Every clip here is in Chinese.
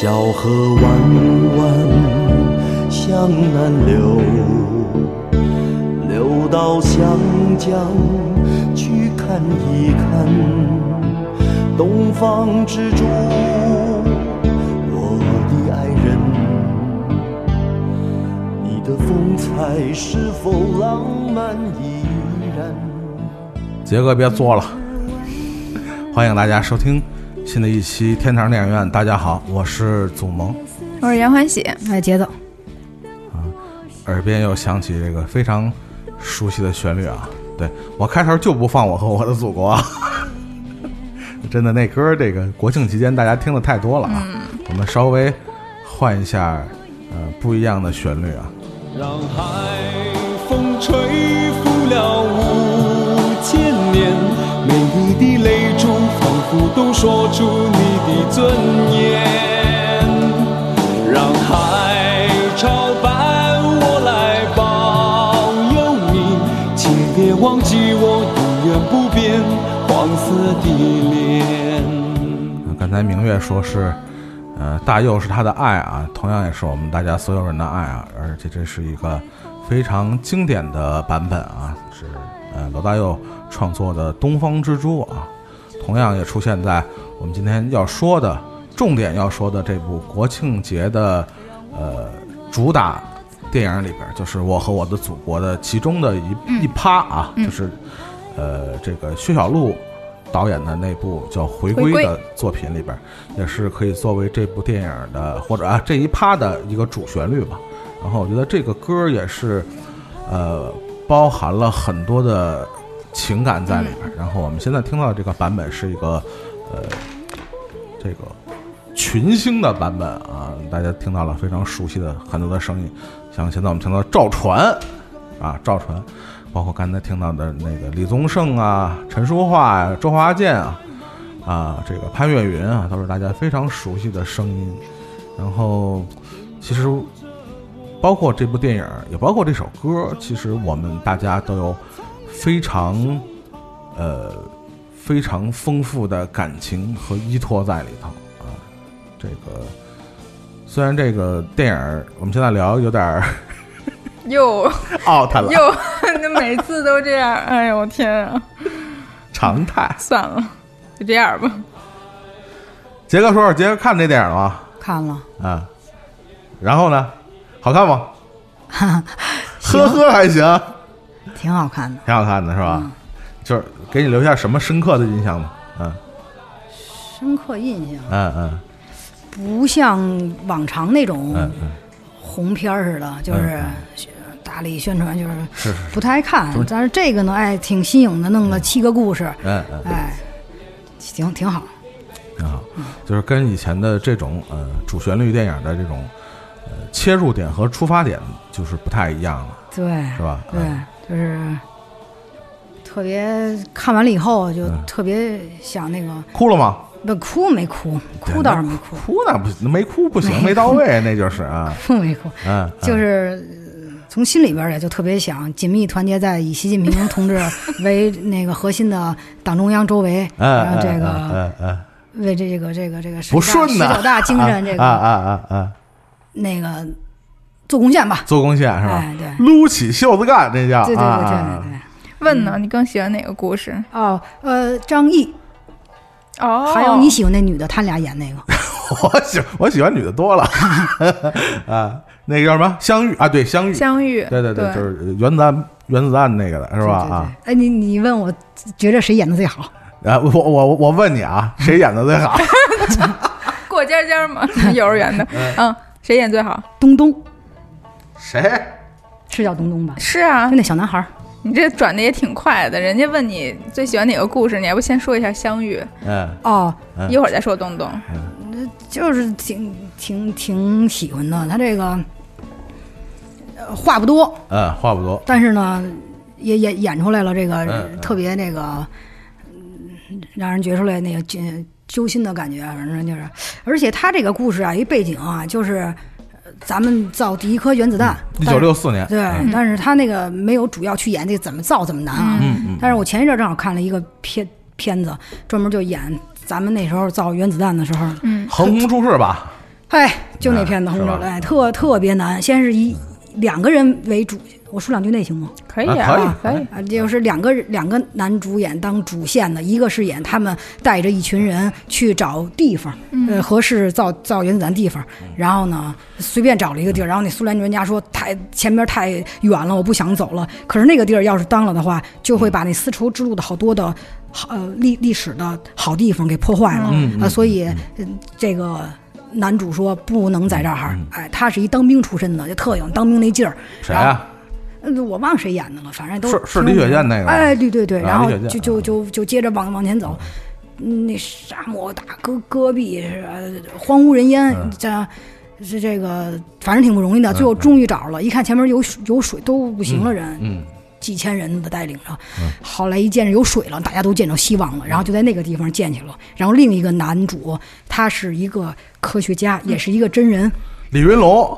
小河弯弯向南流，流到湘江去看一看。东方之珠，我的爱人，你的风采是否浪漫依然？杰哥别作了，欢迎大家收听新的一期天堂电影院。大家好，我是祖萌，我是杨欢喜，哎，节奏，耳边又响起这个非常熟悉的旋律啊！对我开头就不放《我和我的祖国》啊，真的那歌这个国庆期间大家听的太多了啊，我们稍微换一下呃不一样的旋律啊。让海风吹拂了五千年，每一滴泪珠仿佛都说出你的尊严。让海潮伴我来保佑你，请别忘记我永远不变黄色的脸。刚才明月说是，呃，大佑是他的爱啊，同样也是我们大家所有人的爱啊，而且这是一个非常经典的版本啊，是呃罗大佑创作的《东方之珠》啊，同样也出现在我们今天要说的重点要说的这部国庆节的呃主打电影里边，就是《我和我的祖国》的其中的一、一趴啊，就是呃这个薛晓路导演的那部叫《回归回》归的作品里边，也是可以作为这部电影的或者啊这一趴的一个主旋律吧。然后我觉得这个歌也是呃包含了很多的情感在里边。然后我们现在听到的这个版本是一个呃这个群星的版本啊，大家听到了非常熟悉的很多的声音，像现在我们听到赵传啊，赵传，包括刚才听到的那个李宗盛啊、陈淑桦呀、周华健啊，啊，这个潘越云啊，都是大家非常熟悉的声音。然后，其实包括这部电影，也包括这首歌，其实我们大家都有非常呃非常丰富的感情和依托在里头啊。这个虽然这个电影我们现在聊有点儿 又 out 了，又，那每次都这样，哎呦我天啊！常态。算了，就这样吧。杰哥说说，杰哥看这电影了吗？看了，啊，然后呢？好看吗？呵呵，还行，挺好看的。挺好看的是吧？就是给你留下什么深刻的印象吗？嗯。深刻印象，嗯嗯。不像往常那种红片儿似的，就是大力宣传，就是不太爱看。就是。但是这个呢，哎，挺新颖的，弄了七个故事，嗯嗯，哎，挺挺好。挺好，就是跟以前的这种呃主旋律电影的这种呃切入点和出发点就是不太一样了，对，是吧？对。嗯，就是特别看完了以后，就嗯。特别想那个，哭了吗？不哭没哭，哭倒是没哭，哭。那不没哭不行，没到位，那就是啊，哭没哭，嗯，嗯。就是呃从心里边儿也就特别想紧密团结在以习近平同志 为那个核心的党中央周围，嗯然后这嗯个嗯嗯为这个这个这个不顺呐十九大精神这个啊个啊啊啊，那个做贡献吧。做贡献是吧？哎，对，撸起袖子干，这叫对对对对对对。问呢，你更喜欢哪个故事？哦，呃，张译，哦，还有你喜欢那女的，他俩演那个，我喜我喜欢女的多了 啊，那个叫什么相遇啊？对，相遇，相遇，对对对，就是原子弹原子弹那个的是吧？啊，哎，你你问我觉得谁演的最好？啊我我我问你啊，谁演的最好？过家家嘛，幼儿园的，嗯，谁演最好？东东谁？是叫东东吧？是啊就，那小男孩儿，你这转的也挺快的。人家问你最喜欢哪个故事，你还不先说一下相遇，嗯哦，嗯一会儿再说东东。就是挺挺挺喜欢的。他这个呃话不多，嗯，话不多，但是呢，也演演出来了这个、特别那个，嗯让人觉出来那个揪揪心的感觉。反正就是，而且他这个故事啊，一背景啊，就是呃咱们造第一颗原子弹，一九六四年，对，嗯。但是他那个没有主要去演这个怎么造怎么难啊。嗯嗯但是我前一阵儿正好看了一个片片子，专门就演咱们那时候造原子弹的时候，嗯，横空出世吧，哎，就那片子红空出世哎，特特别难。先是以两个人为主，我说两句那行吗？可以啊可以啊，可以。啊，就是两个两个男主演当主线的，一个是演他们带着一群人去找地方，呃，合适造造原子弹地方，然后呢，随便找了一个地儿，然后那苏联专家说太前边太远了，我不想走了。可是那个地儿要是当了的话，就会把那丝绸之路的好多的好呃历历史的好地方给破坏了，嗯呃，所以、嗯这个。男主说不能在这儿，哎，他是一当兵出身的，就特有当兵那劲儿。谁呀？呃，我忘谁演的了，反正都是是李雪健那个吧哎，对对对，啊然后就就就就接着往往前走，嗯那沙漠大戈戈壁，呃荒无人烟，嗯。这是这个，反正挺不容易的。最后终于找着了，一看前面有有水都不行了，人嗯，几千人的带领着，后来一见着有水了，大家都见着希望了，然后就在那个地方建起了。然后另一个男主，他是一个科学家，也是一个真人，李云龙，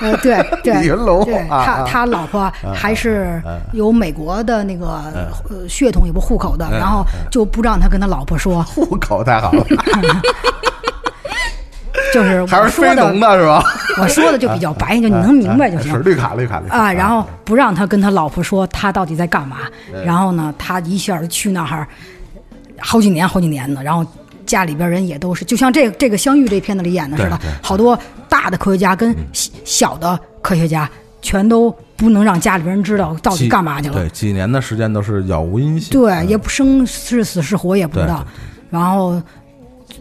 呃，对 对，李云龙他他老婆还是有美国的那个呃血统，也不户口的，然后就不让他跟他老婆说，户口太好了，就是还是非农的，是吧？我说的就比较白，就你能明白就行是绿卡绿卡绿卡。啊。然后不让他跟他老婆说他到底在干嘛，然后呢，他一下就去那儿好几年好几年呢，然后。家里边人也都是，就像这这个相遇这片子里演的似的好多大的科学家跟小小的科学家全都不能让家里边人知道到底干嘛去了。对，几年的时间都是杳无音信。对，也不生是死是活也不知道。然后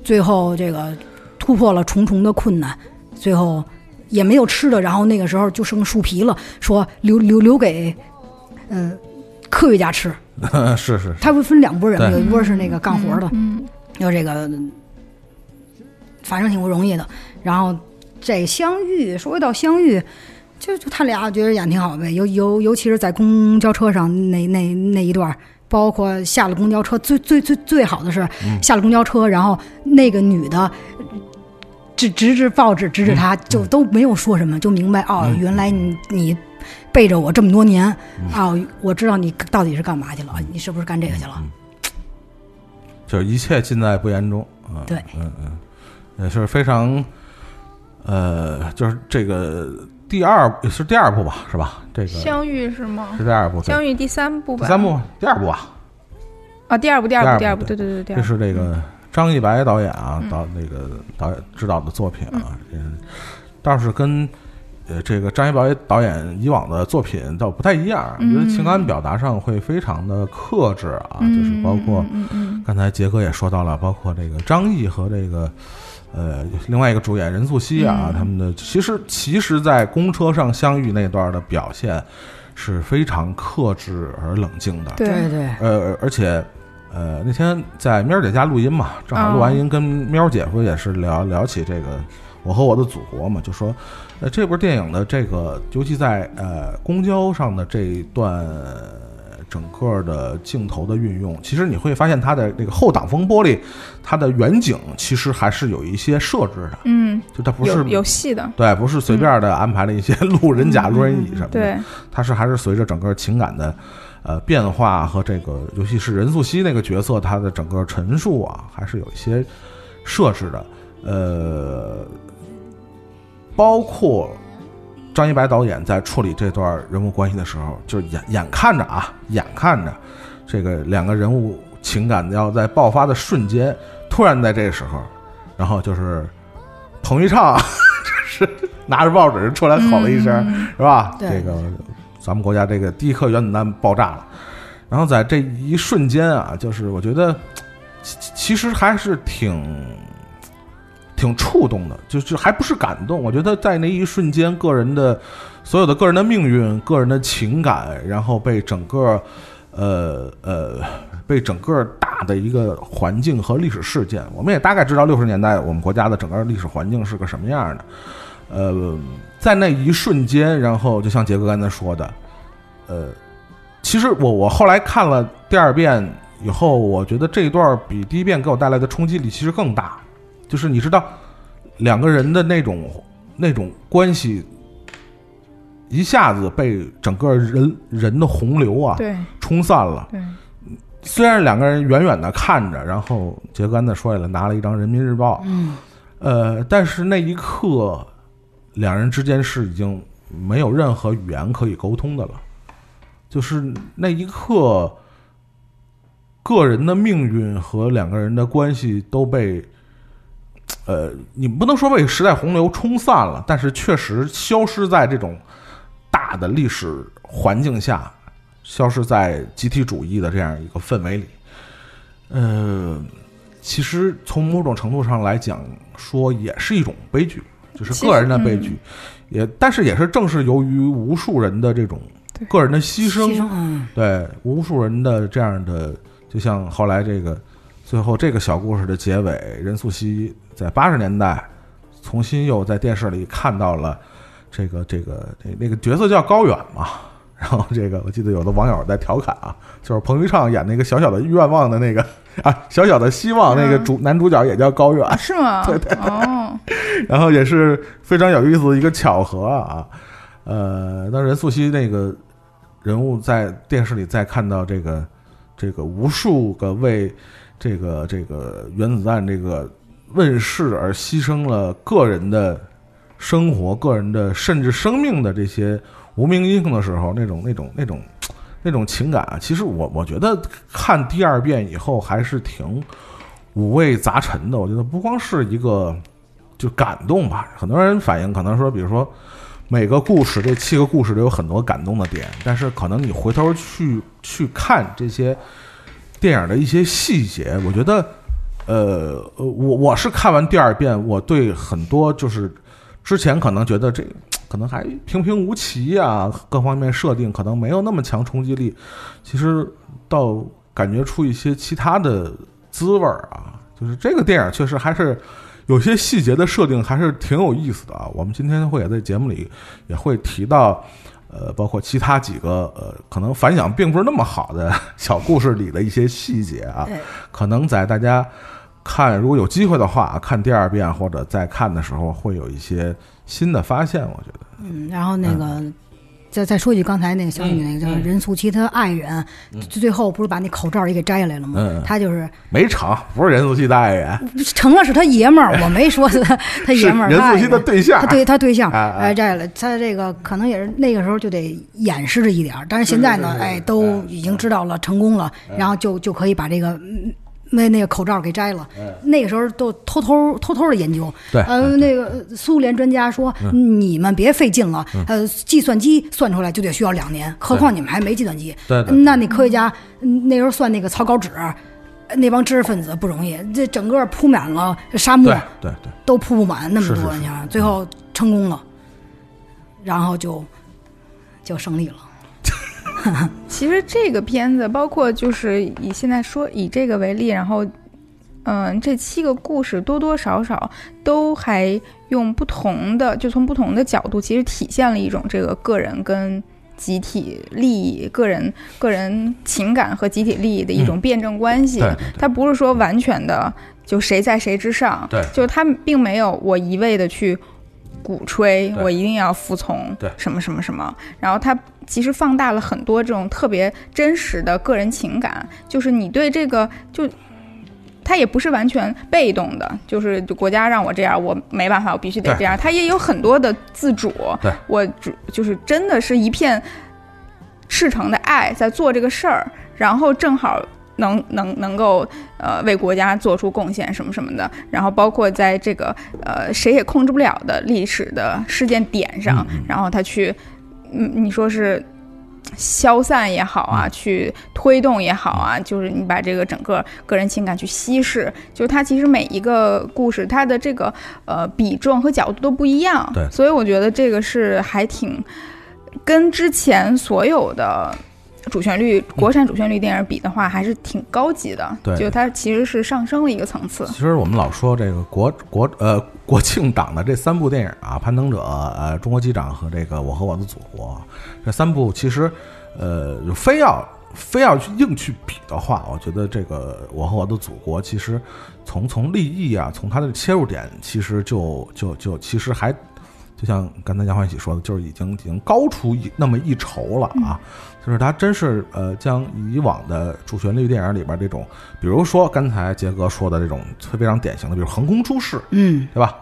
最后这个突破了重重的困难，最后也没有吃的，然后那个时候就剩树皮了，说留留留给呃科学家吃。是 是是，他会分两拨人嘛，有一拨是那个干活的，嗯，有这个反正挺不容易的。然后这相遇，说回到相遇。就就他俩觉得演挺好呗，尤尤尤其是在公交车上那那那一段儿，包括下了公交车，最最最最好的是下了公交车，然后那个女的指指指报纸指指他，就都没有说什么，就明白哦，原来你你背着我这么多年哦、我知道你到底是干嘛去了，你是不是干这个去了？就是一切尽在不言中。嗯，对，嗯嗯，也是非常，呃，就是这个第二是第二部吧，是吧？这个相遇是吗？是第二部，对相遇第三部吧？第三部，第二部啊，啊，第二部，第二部，第二部，对对对这。是这个张一白导演啊，导那个导演指导的作品啊，嗯，倒是跟呃这个张艺谋导演以往的作品倒不太一样，我觉得情感表达上会非常的克制啊，就是包括刚才杰哥也说到了，包括这个张译和这个。呃，另外一个主演任素汐啊，嗯他们的其实其实，在公车上相遇那段的表现是非常克制而冷静的。对对，呃，而且，呃，那天在喵姐家录音嘛，正好录完音，跟喵姐夫也是聊聊起这个我和我的祖国嘛，就说，呃，这部电影的这个，尤其在呃公交上的这一段。整个的镜头的运用，其实你会发现它的那个后挡风玻璃，它的远景其实还是有一些设置的，嗯，就它不是有有戏的，对，不是随便的安排了一些路人甲、路人乙什么的，对，它是还是随着整个情感的呃变化和这个，尤其是任素汐那个角色，她的整个陈述啊，还是有一些设置的。呃，包括张一白导演在处理这段人物关系的时候，就是眼眼看着啊，眼看着这个两个人物情感要在爆发的瞬间，突然在这个时候，然后就是彭昱畅就是拿着报纸出来吼了一声，是吧？这个咱们国家这个第一颗原子弹爆炸了，然后在这一瞬间啊，就是我觉得其其实还是挺挺触动的，就是还不是感动。我觉得在那一瞬间，个人的所有的个人的命运、个人的情感，然后被整个呃呃被整个大的一个环境和历史事件，我们也大概知道六十年代我们国家的整个历史环境是个什么样的。呃，在那一瞬间，然后就像杰哥刚才说的，呃，其实我我后来看了第二遍以后，我觉得这一段比第一遍给我带来的冲击力其实更大。就是你知道，两个人的那种那种关系，一下子被整个人人的洪流啊对冲散了。对，虽然两个人远远的看着，然后杰哥刚才说来了，拿了一张人民日报，嗯，呃，但是那一刻，两人之间是已经没有任何语言可以沟通的了，就是那一刻，个人的命运和两个人的关系都被，呃，你不能说被时代洪流冲散了，但是确实消失在这种大的历史环境下，消失在集体主义的这样一个氛围里。呃，其实从某种程度上来讲，说也是一种悲剧，就是个人的悲剧，也但是也是正是由于无数人的这种个人的牺牲，牺牲，嗯，对无数人的这样的，就像后来这个最后这个小故事的结尾，任素汐在八十年代重新又在电视里看到了这个这个那那个角色叫高远嘛。然后这个我记得有的网友在调侃啊，就是彭昱畅演那个小小的愿望的那个啊，小小的希望那个主男主角也叫高远，啊是吗？对对哦，然后也是非常有意思的一个巧合啊。呃，当任素汐那个人物在电视里再看到这个这个无数个为这个这个原子弹这个问世而牺牲了个人的生活、个人的甚至生命的这些无名英雄的时候，那种那种那种那种情感啊，其实我我觉得看第二遍以后还是挺五味杂陈的。我觉得不光是一个就感动吧，很多人反映可能说，比如说每个故事这七个故事都有很多感动的点，但是可能你回头去去看这些电影的一些细节，我觉得，呃，我我是看完第二遍，我对很多就是之前可能觉得这 可能还平平无奇啊，各方面设定可能没有那么强冲击力，其实到感觉出一些其他的滋味儿啊，就是这个电影确实还是。有些细节的设定还是挺有意思的啊。我们今天会也在节目里也会提到，呃，包括其他几个呃，可能反响并不是那么好的 小故事里的一些细节啊，可能在大家看如果有机会的话，看第二遍或者再看的时候，会有一些新的发现。我觉得，嗯，然后那个。再再说一句，刚才那个小雨那个叫任素汐，她爱人，最最后不是把那口罩也给摘下来了吗？嗯他就是没成，不是任素汐的爱人，成了是她爷们儿，我没说他他 爷们儿，任素汐的对象他。对他对象，哎，摘了。他这个可能也是那个时候就得掩饰着一点儿，但是现在呢，哎，都已经知道了，成功了，然后就就可以把这个嗯那那个口罩给摘了。那个时候都偷偷偷偷的研究，对呃，那个呃苏联专家说，你们别费劲了，呃，计算机算出来就得需要两年，何况你们还没计算机。对对那那科学家嗯那时候算那个草稿纸。那帮知识分子不容易，这整个铺满了沙漠对，对对，都铺不满那么多，你想，最后成功了，然后就就胜利了。其实这个片子，包括就是以现在说以这个为例，然后，嗯，这七个故事多多少少都还用不同的，就从不同的角度，其实体现了一种这个个人跟集体利益、个人个人情感和集体利益的一种辩证关系。它不是说完全的就谁在谁之上，对。就是他并没有我一味的去鼓吹我一定要服从对。什么什么什么，然后他其实放大了很多这种特别真实的个人情感，就是你对这个就。他也不是完全被动的，就是就国家让我这样，我没办法，我必须得这样。他也有很多的自主对，我主就是真的是一片赤诚的爱在做这个事儿，然后正好能能能够呃为国家做出贡献什么什么的，然后包括在这个呃谁也控制不了的历史的事件点上，然后他去嗯你说是。消散也好啊，去推动也好啊，就是你把这个整个个人情感去稀释，就是它其实每一个故事它的这个呃比重和角度都不一样，对所以我觉得这个是还挺跟之前所有的主旋律国产主旋律电影比的话，还是挺高级的，对。就它其实是上升了一个层次。其实我们老说这个国国呃国庆档的这三部电影啊，《攀登者》、呃《中国机长》和这个《我和我的祖国》这三部，其实呃非要非要去硬去比的话，我觉得这个《我和我的祖国》其实从从立意啊，从它的切入点，其实就就就其实还就像刚才杨欢喜说的，就是已经已经高出一那么一筹了啊，就是他真是呃将以往的主旋律电影里边这种，比如说刚才杰哥说的这种非常典型的，比如横空出世，嗯，对吧？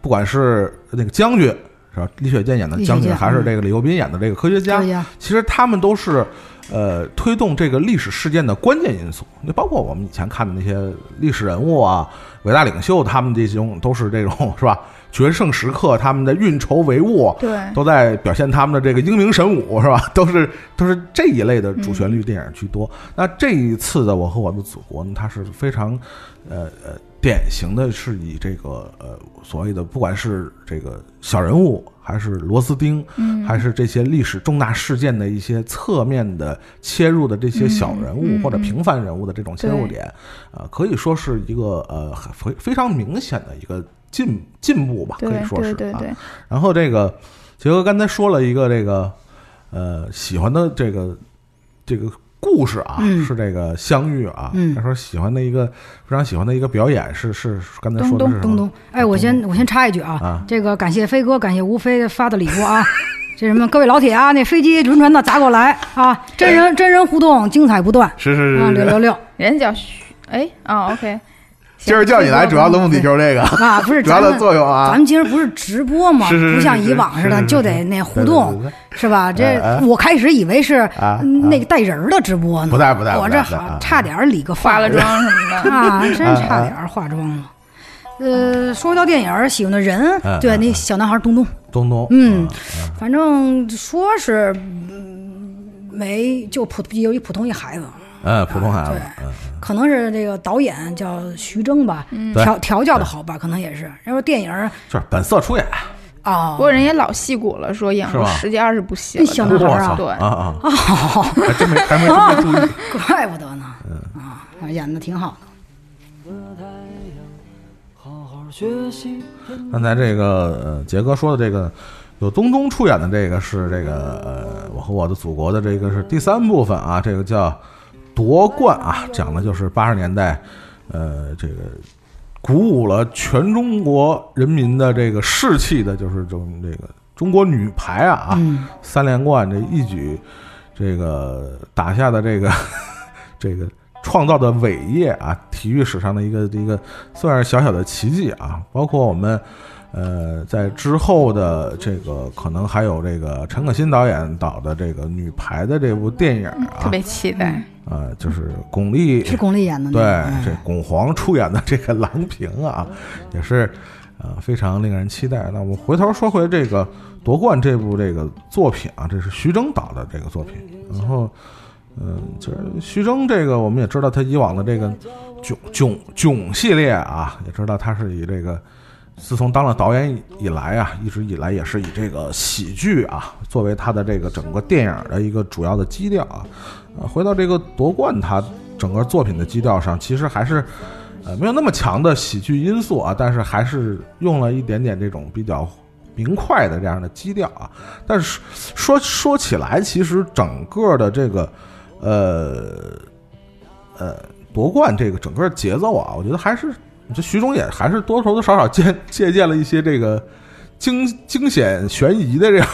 不管是那个将军是吧，李雪健演的将军，还是这个李幼斌演的这个科学家，其实他们都是呃推动这个历史事件的关键因素。那包括我们以前看的那些历史人物啊、伟大领袖，他们这种都是这种 是吧？决胜时刻，他们的运筹帷幄，对，都在表现他们的这个英明神武，是吧？都是都是这一类的主旋律电影居多。那这一次的《我和我的祖国》呢，它是非常呃呃典型的是以这个呃所谓的不管是这个小人物，还是螺丝钉，嗯，还是这些历史重大事件的一些侧面的切入的这些小人物或者平凡人物的这种切入点，呃，可以说是一个呃很非非常明显的一个进进步吧，可以说是啊。对对对，然后这个杰哥刚才说了一个这个呃喜欢的这个这个故事啊，嗯是这个相遇啊。嗯他说喜欢的一个非常喜欢的一个表演是是刚才说的什么东东，哎，我先我先插一句啊，啊这个感谢飞哥，感谢吴飞发的礼物啊。这什么各位老铁啊，那飞机轮船的砸过来啊！真人真人互动，精彩不断是是啊！六六六人家叫徐，哎，啊，OK，今儿叫你来主要的目的就是这个，啊！不是 主要的咱们作用啊咱。们今儿不是直播吗？是是是不像以往似的，就得那互动，是吧？这我开始以为是那个带人儿的直播呢，不带不带我这好差点儿理个发化了妆什么的，啊，真差点儿化妆了。呃，说到电影儿，喜欢的人嗯，对，嗯那小男孩东东，东东，嗯啊反正说是嗯没就普有一普通一孩子，嗯，普通孩子，嗯，可能是这个导演叫徐峥吧，调调教的好吧，可能也是。然后电影儿就是本色出演，啊不，过人也老戏骨了，说演过十几二十部戏小都，男孩儿啊对啊啊，还真没还没真没注意，怪不得呢，嗯。啊，演的挺好的。刚才这个呃杰哥说的这个有东东出演的这个是这个呃我和我的祖国的这个是第三部分啊，这个叫夺冠啊，讲的就是八十年代呃这个鼓舞了全中国人民的这个士气的，就是这种这个中国女排啊啊、嗯，三连冠这一举这个打下的这个 这个创造的伟业啊，体育史上的一个一个算是小小的奇迹啊。包括我们呃在之后的这个可能还有这个陈可辛导演导的这个女排的这部电影啊，特别期待。啊、就是巩俐是巩俐演的对这巩皇出演的这个郎平啊，也是呃非常令人期待。那我们回头说回这个夺冠这部这个作品啊，这是徐峥导的这个作品。然后，嗯、就是徐峥这个我们也知道他以往的这个囧囧囧系列啊，也知道他是以这个。自从当了导演以来啊，一直以来也是以这个喜剧啊作为他的这个整个电影的一个主要的基调啊。呃，回到这个夺冠，他整个作品的基调上，其实还是呃没有那么强的喜剧因素啊，但是还是用了一点点这种比较明快的这样的基调啊。但是说说起来，其实整个的这个呃呃夺冠这个整个节奏啊，我觉得还是这徐峥也还是多多少少借借鉴了一些这个惊惊险悬疑的这样。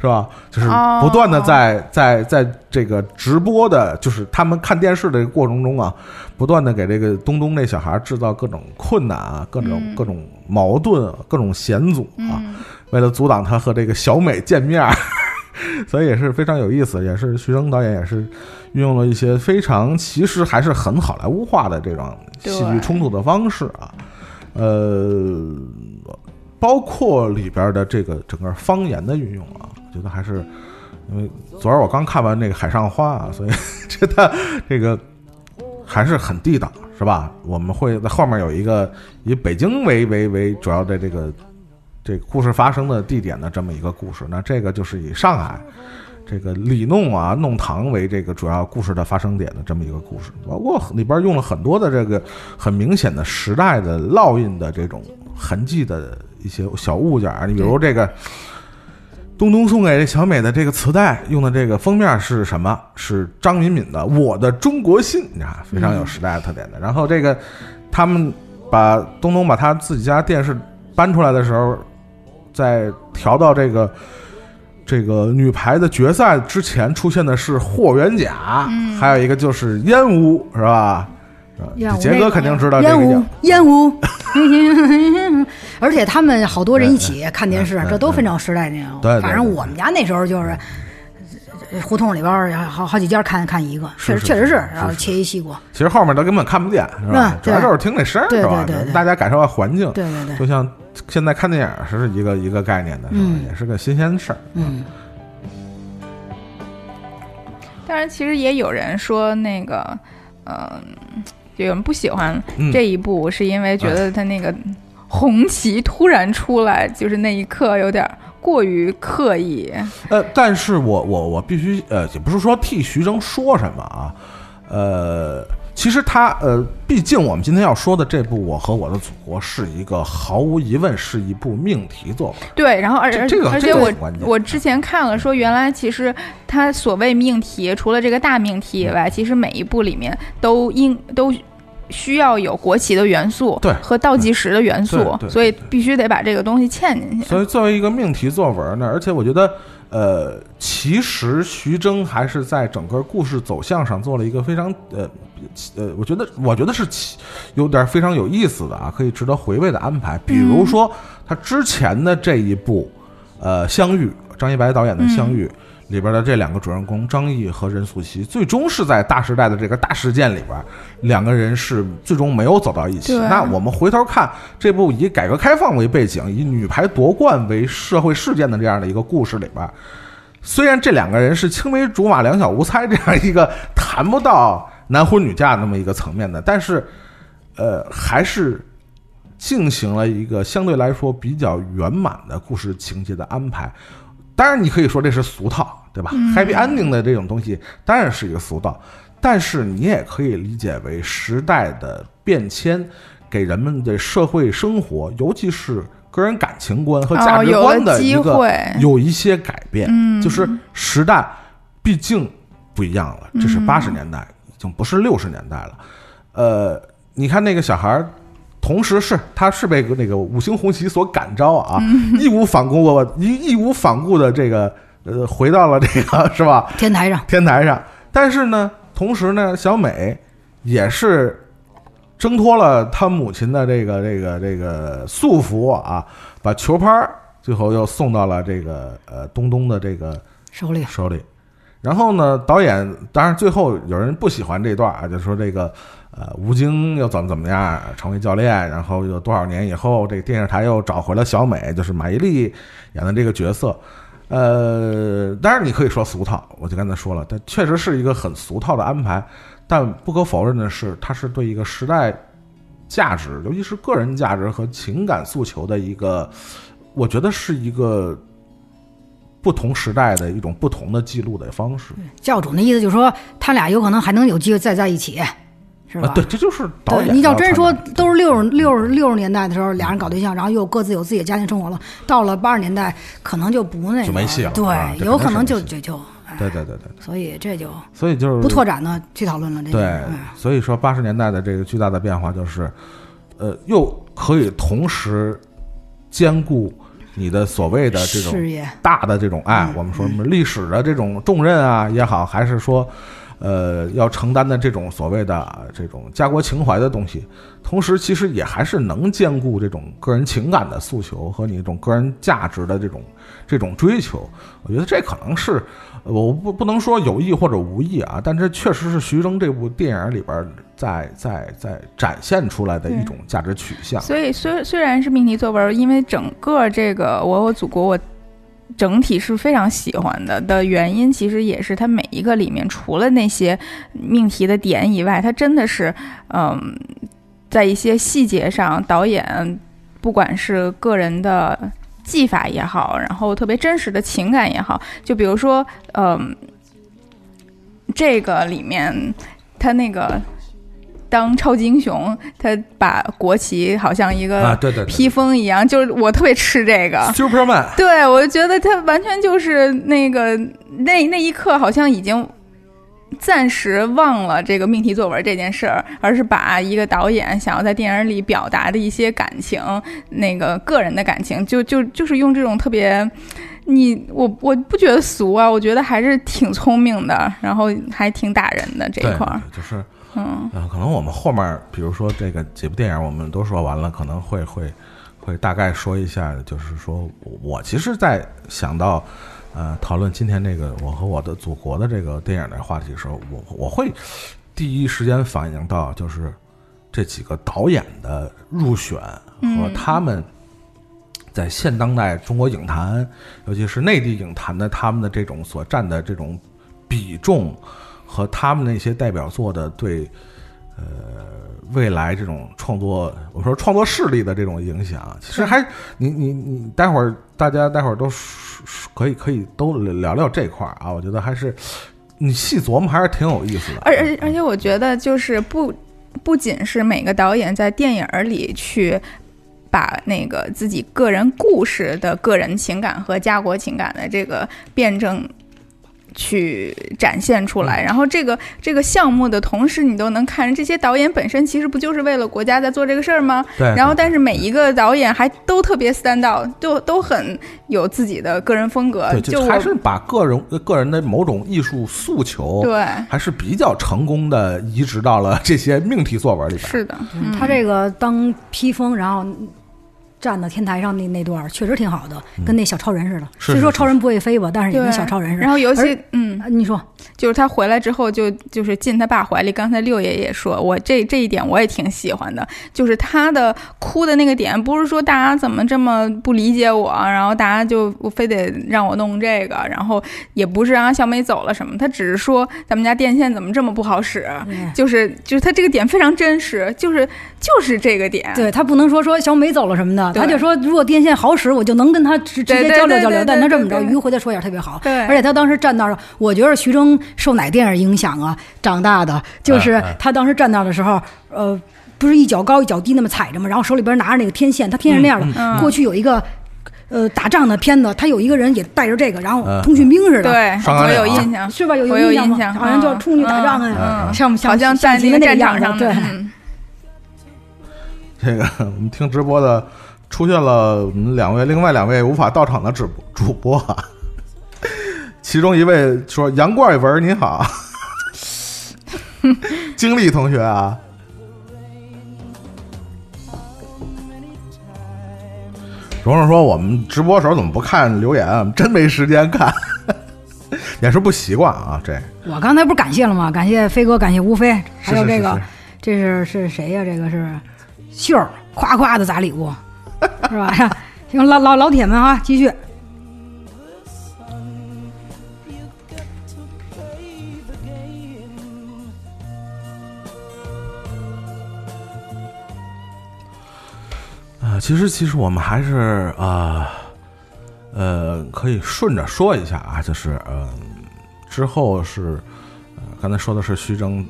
是吧？就是不断的在在在这个直播的，就是他们看电视的这个过程中啊，不断的给这个东东那小孩制造各种困难啊，各种嗯各种矛盾，各种险阻啊，嗯，为了阻挡他和这个小美见面儿，所以也是非常有意思。也是徐峥导演也是运用了一些非常其实还是很好莱坞化的这种戏剧冲突的方式啊，呃，包括里边的这个整个方言的运用啊，我觉得还是因为昨儿我刚看完那个《海上花》啊，所以 觉得这个还是很地道，是吧？我们会在后面有一个以北京为为为主要的这个这个故事发生的地点的这么一个故事，那这个就是以上海这个里弄啊弄堂为这个主要故事的发生点的这么一个故事，包括里边用了很多的这个很明显的时代的烙印的这种痕迹的一些小物件儿，你比如这个。东东送给小美的这个磁带用的这个封面是什么？是张敏敏的《我的中国心》，你看非常有时代特点的。然后这个他们把东东把他自己家电视搬出来的时候，在调到这个这个女排的决赛之前出现的是霍元甲，嗯。还有一个就是烟雾，是吧？杰哥肯定知道这烟雾烟雾，而且他们好多人一起看电视这都非常时代年对对。对反正我们家那时候就是呃胡同里边儿好好几家看看一个，确实确实是，然后切一西瓜，其实后面都根本看不见，是吧？嗯？主要就是听那声儿，对是吧？对对？对。大家感受下环境，对对对。就，像现在看电影是一个一个概念的，是吧？嗯也是个新鲜的事儿。嗯，当然，其实也有人说那个，嗯、就有人不喜欢嗯这一部，是因为觉得他那个红旗突然出来，就是那一刻有点过于刻意。呃，但是我我我必须呃，也不是说替徐峥说什么啊，呃，其实他呃，毕竟我们今天要说的这部《我和我的祖国》是一个毫无疑问是一部命题作文。对，然后而而这这个而且我我之前看了说，原来其实它所谓命题，除了这个大命题以外，其实每一部里面都应都。需要有国旗的元素，对和倒计时的元素所以必须得把这个东西嵌进去。所以作为一个命题作文呢，而且我觉得，呃，其实徐峥还是在整个故事走向上做了一个非常呃呃，我觉得我觉得是其有点非常有意思的啊，可以值得回味的安排。比如说他之前的这一部，呃，《相遇》，张一白导演的《相遇》。里边的这两个主人公张译和任素汐，最终是在大时代的这个大事件里边，两个人是最终没有走到一起。那我们回头看这部以改革开放为背景，以女排夺冠为社会事件的这样的一个故事里边，虽然这两个人是青梅竹马、两小无猜这样一个谈不到男婚女嫁那么一个层面的，但是，呃，还是进行了一个相对来说比较圆满的故事情节的安排。当然，你可以说这是俗套，对吧、h a p p y ending 的这种东西当然是一个俗套，但是你也可以理解为时代的变迁给人们的社会生活，尤其是个人感情观和价值观的一个、会。有一些改变。嗯。就是时代毕竟不一样了，这是嗯。八十年代，已经不是六十年代了。呃，你看那个小孩儿。同时是，他是被那个五星红旗所感召啊，嗯义无反顾，义义无反顾的这个呃，回到了这个是吧？天台上，天台上。但是呢，同时呢，小美也是挣脱了她母亲的这个这个这个束缚啊，把球拍儿最后又送到了这个呃东东的这个手里手里。然后呢，导演当然最后有人不喜欢这段啊，就说这个呃吴京又怎么怎么样成为教练，然后又多少年以后，这个电视台又找回了小美，就是马伊琍演的这个角色。呃，当然你可以说俗套，我就刚才说了，但确实是一个很俗套的安排。但不可否认的是，它是对一个时代价值，尤其是个人价值和情感诉求的一个，我觉得是一个不同时代的一种不同的记录的方式。教主那意思就是说，他俩有可能还能有机会再在一起，是吧？啊，对，这就是导，演。你要真说都是六十六十六十年代的时候，俩人搞对象，然后又各自有自己的家庭生活了，到了八十年代，可能就不那个就没戏了对，啊有可能就就就，哎对对对对，所以这就所以就是不拓展的去讨论了。这个对嗯，所以说八十年代的这个巨大的变化就是，呃，又可以同时兼顾你的所谓的这种大的这种爱，嗯我们说什么历史的这种重任啊也好，还是说，呃，要承担的这种所谓的这种家国情怀的东西，同时其实也还是能兼顾这种个人情感的诉求和你这种个人价值的这种这种追求。我觉得这可能是呃我不不能说有意或者无意啊，但这确实是徐峥这部电影里边在在在展现出来的一种价值取向。所以虽虽然是命题作文，因为整个这个《我我祖国》，我整体是非常喜欢的的原因，其实也是它每一个里面除了那些命题的点以外，它真的是嗯，在一些细节上，导演不管是个人的技法也好，然后特别真实的情感也好，就比如说嗯，这个里面他那个。当超级英雄，他把国旗好像一啊，个对对对披风一样，就是我特别吃这个。，Superman，对，我就觉得他完全就是那个那那一刻，好像已经暂时忘了这个命题作文这件事儿，而是把一个导演想要在电影里表达的一些感情，那个个人的感情，就就就是用这种特别。你我我不觉得俗啊，我觉得还是挺聪明的，然后还挺打人的这一块儿，就是嗯，呃，可能我们后面，比如说这个几部电影，我们都说完了，可能会会会大概说一下，就是说我其实，在想到呃讨论今天这个我和我的祖国的这个电影的话题的时候，我我会第一时间反映到就是这几个导演的入选和他们在现当代中国影坛，尤其是内地影坛的他们的这种所占的这种比重。和他们那些代表作的对，呃，未来这种创作，我说创作势力的这种影响，其实还你你你，待会儿大家待会儿都可以可以都聊聊这块儿啊，我觉得还是你细琢磨还是挺有意思的。而而而且我觉得就是不不仅是每个导演在电影里去把那个自己个人故事的个人情感和家国情感的这个辩证。去展现出来，然后这个这个项目的同时，你都能看这些导演本身其实不就是为了国家在做这个事儿吗？对。然后，但是每一个导演还都特别 stand out，都都很有自己的个人风格。就还是把个人个人的某种艺术诉求，对，还是比较成功的移植到了这些命题作文里边。是的，他这个当披风，然后。站到天台上那那段确实挺好的，跟那小超人似的。虽说超人不会飞吧，但是也跟小超人似的。然后尤其嗯，你说，就是他回来之后就就是进他爸怀里。刚才六爷也说，我这这一点我也挺喜欢的，就是他的哭的那个点，不是说大家怎么这么不理解我，然后大家就非得让我弄这个，然后也不是让小美走了什么，他只是说咱们家电线怎么这么不好使，就是就是他这个点非常真实，就是就是这个点。对他不能说说小美走了什么的。他就说，如果电线好使，我就能跟他直直接交流交流。但他这么着，迂回的说也特别好。对，而且他当时站那儿，我觉得徐峥受哪电影影响啊？长大的就是他当时站那儿的时候，呃，不是一脚高一脚低那么踩着嘛？然后手里边拿着那个天线，他天是那样的。过去有一个呃打仗的片子，他有一个人也带着这个，然后通讯兵似的。对，我有印象，是吧？有有印象，好像就要冲去打仗啊，像好像在那个战场上。对，这个我们听直播的。出现了我们两位，另外两位无法到场的主主播，啊 其中一位说：“杨冠文，你好，经历同学啊。”蓉蓉说：“我们直播时候怎么不看留言？真没时间看，也是不习惯啊。”这我刚才不是感谢了吗？感谢飞哥，感谢吴飞，还有这个，这是是谁呀？这个是秀儿，夸夸的砸礼物。是吧？行，老老老铁们啊，继续。啊，其实其实我们还是啊，呃，可以顺着说一下啊，就是嗯，之后是，刚才说的是徐峥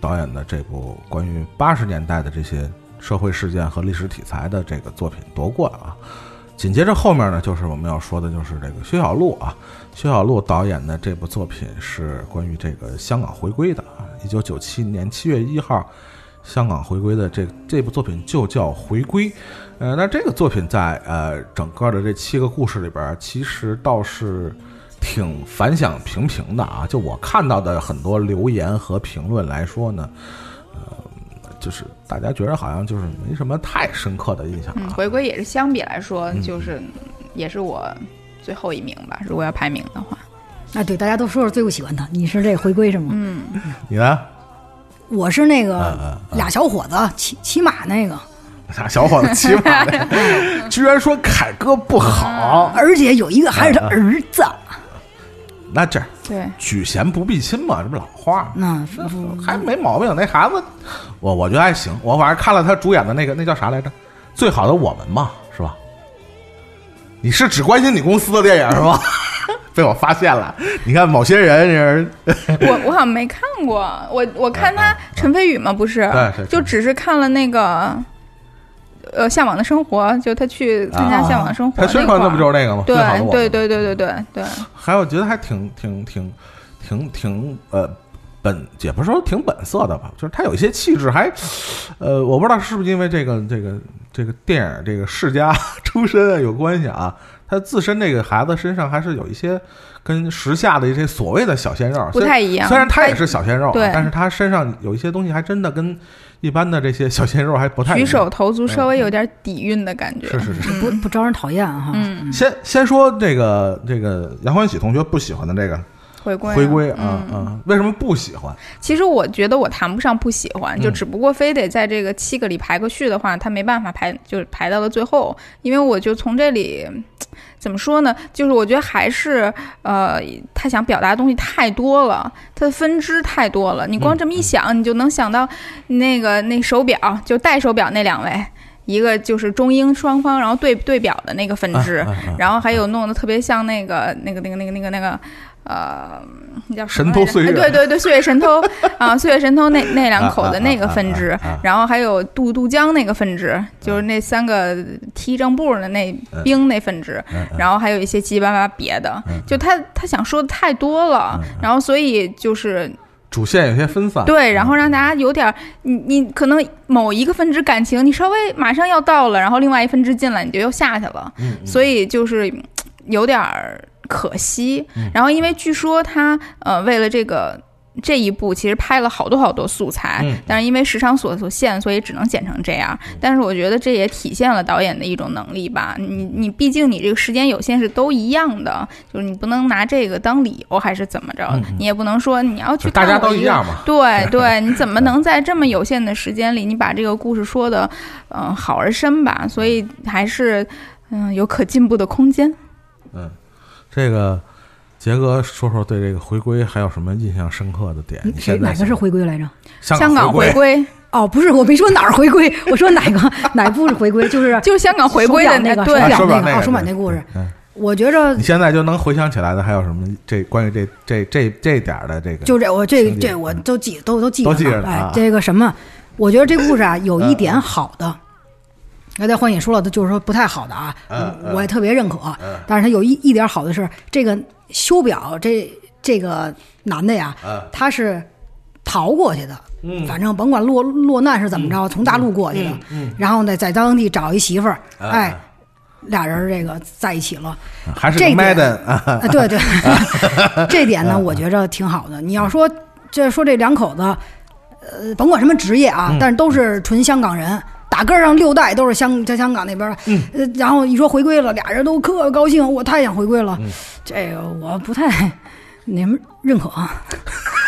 导演的这部关于八十年代的这些。社会事件和历史题材的这个作品夺冠啊，紧接着后面呢，就是我们要说的，就是这个薛晓路啊，薛晓路导演的这部作品是关于这个香港回归的啊，一九九七年七月一号，香港回归的这这部作品就叫《回归》，呃，那这个作品在呃整个的这七个故事里边，其实倒是挺反响平平的啊，就我看到的很多留言和评论来说呢。就是大家觉得好像就是没什么太深刻的印象啊。回归也是相比来说，就是也是我最后一名吧。如果要排名的话，啊，对，大家都说说最不喜欢他，你是这回归是吗？嗯，你呢？我是那个俩小伙子骑骑马那个。俩小伙子骑马，居然说凯哥不好，而且有一个还是他儿子。那这对举贤不避亲嘛，这不老话那还没毛病。那孩子，我我觉得还行。我反正看了他主演的那个，那叫啥来着？最好的我们嘛，是吧？你是只关心你公司的电影是吧？被我发现了。你看某些人，我我好像没看过。我我看他陈飞宇嘛，不是，就只是看了那个。呃，向往的生活，就他去参加向往的生活，他宣传的不就是那个吗？对对对对对对对。还有我觉得还挺挺挺挺挺呃本也不是说挺本色的吧，就是他有一些气质还，呃，我不知道是不是因为这个这个这个电影这个世家 出身啊有关系啊，他自身这个孩子身上还是有一些跟时下的一些所谓的小鲜肉不太一样。虽然他也是小鲜肉，对，但是他身上有一些东西还真的跟一般的这些小鲜肉还不太举手投足稍微有点底蕴的感觉，是是是，不不招人讨厌哈。嗯，先先说这个这个杨欢喜同学不喜欢的这个。回归回归啊啊！为什么不喜欢？其实我觉得我谈不上不喜欢，就只不过非得在这个七个里排个序的话，他没办法排，就是排到了最后。因为我就从这里怎么说呢？就是我觉得还是呃，他想表达的东西太多了，他的分支太多了。你光这么一想，你就能想到那个那手表，就戴手表那两位，一个就是中英双方，然后对对表的那个分支，然后还有弄得特别像那个那个那个那个那个那个。呃，叫神偷岁月，对对对，岁月神偷啊，岁月神偷那那两口子那个分支，然后还有渡渡江那个分支，就是那三个踢正步的那兵那分支，然后还有一些七七八八别的，就他他想说的太多了，然后所以就是主线有些分散，对，然后让大家有点你你可能某一个分支感情你稍微马上要到了，然后另外一分支进来你就又下去了，所以就是有点儿。可惜，然后因为据说他呃为了这个这一部其实拍了好多好多素材，但是因为时长所所限，所以只能剪成这样。但是我觉得这也体现了导演的一种能力吧。你你毕竟你这个时间有限是都一样的，就是你不能拿这个当理由还是怎么着？你也不能说你要去大家都一样嘛。对 对，你怎么能在这么有限的时间里，你把这个故事说的嗯好而深吧？所以还是嗯有可进步的空间。嗯。这个杰哥说说对这个回归还有什么印象深刻的点？谁哪个是回归来着？香港回归哦，不是，我没说哪儿回归，我说哪个 哪部是回归，就是 就是香港回归的那个手表那个奥数码那故事。我觉着你现在就能回想起来的还有什么？这关于这这这这点的这个，就这我这这我都记都都记都记着哎，这个什么？我觉得这故事啊有一点好的。刚才欢喜说了，他就是说不太好的啊，我也特别认可。但是他有一一点好的是，这个修表这这个男的呀，他是逃过去的。反正甭管落落难是怎么着，从大陆过去的。然后呢，在当地找一媳妇儿，哎，俩人这个在一起了。还是麦的啊？对对，这点呢，我觉着挺好的。你要说这说这两口子，呃，甭管什么职业啊，但是都是纯香港人。打根上六代都是香在香港那边嗯，然后一说回归了，俩人都可高兴，我太想回归了。这个我不太你们认可啊？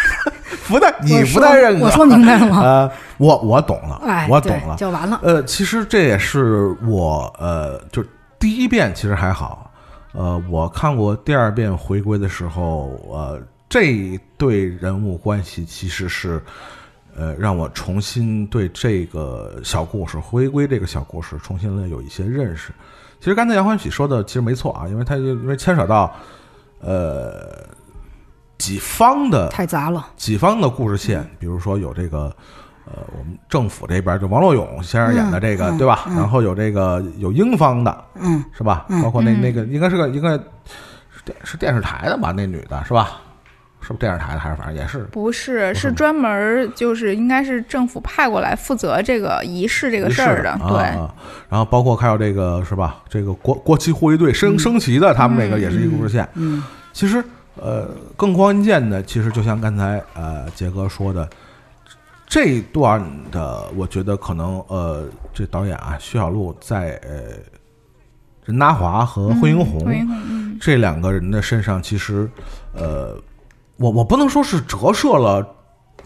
不太，你不太认可？我说明白了吗？呃，我我懂了，哎，我懂了，就完了。呃，其实这也是我呃，就第一遍其实还好，呃，我看过第二遍回归的时候，呃，这对人物关系其实是。呃，让我重新对这个小故事回归这个小故事重新的有一些认识。其实刚才杨欢喜说的其实没错啊，因为他因为牵扯到呃几方的太杂了，几方的故事线，比如说有这个呃我们政府这边就王洛勇先生演的这个对吧？然后有这个有英方的，嗯，是吧？包括那那个应该是个应该是电是电视台的吧？那女的是吧？是不是电视台的还是反正也是？不是，是专门就是应该是政府派过来负责这个仪式这个事儿的，对。然后包括还有这个是吧？这个国国旗护卫队升升旗的，他们那个也是一个故事线。嗯，其实呃，更关键的，其实就像刚才呃杰哥说的，这一段的，我觉得可能呃，这导演啊，徐小璐在呃任达华和惠英红这两个人的身上，其实呃。我我不能说是折射了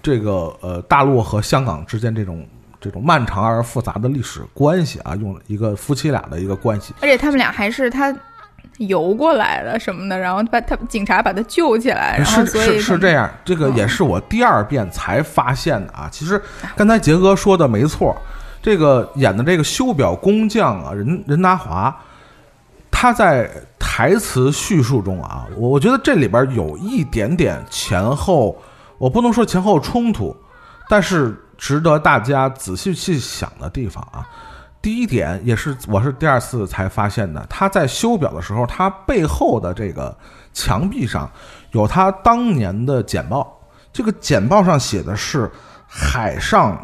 这个呃大陆和香港之间这种这种漫长而复杂的历史关系啊，用一个夫妻俩的一个关系，而且他们俩还是他游过来的什么的，然后把他警察把他救起来，然后是是是这样，这个也是我第二遍才发现的啊。其实刚才杰哥说的没错，这个演的这个修表工匠啊，任任达华。他在台词叙述中啊，我我觉得这里边有一点点前后，我不能说前后冲突，但是值得大家仔细去想的地方啊。第一点也是我是第二次才发现的，他在修表的时候，他背后的这个墙壁上有他当年的简报，这个简报上写的是海上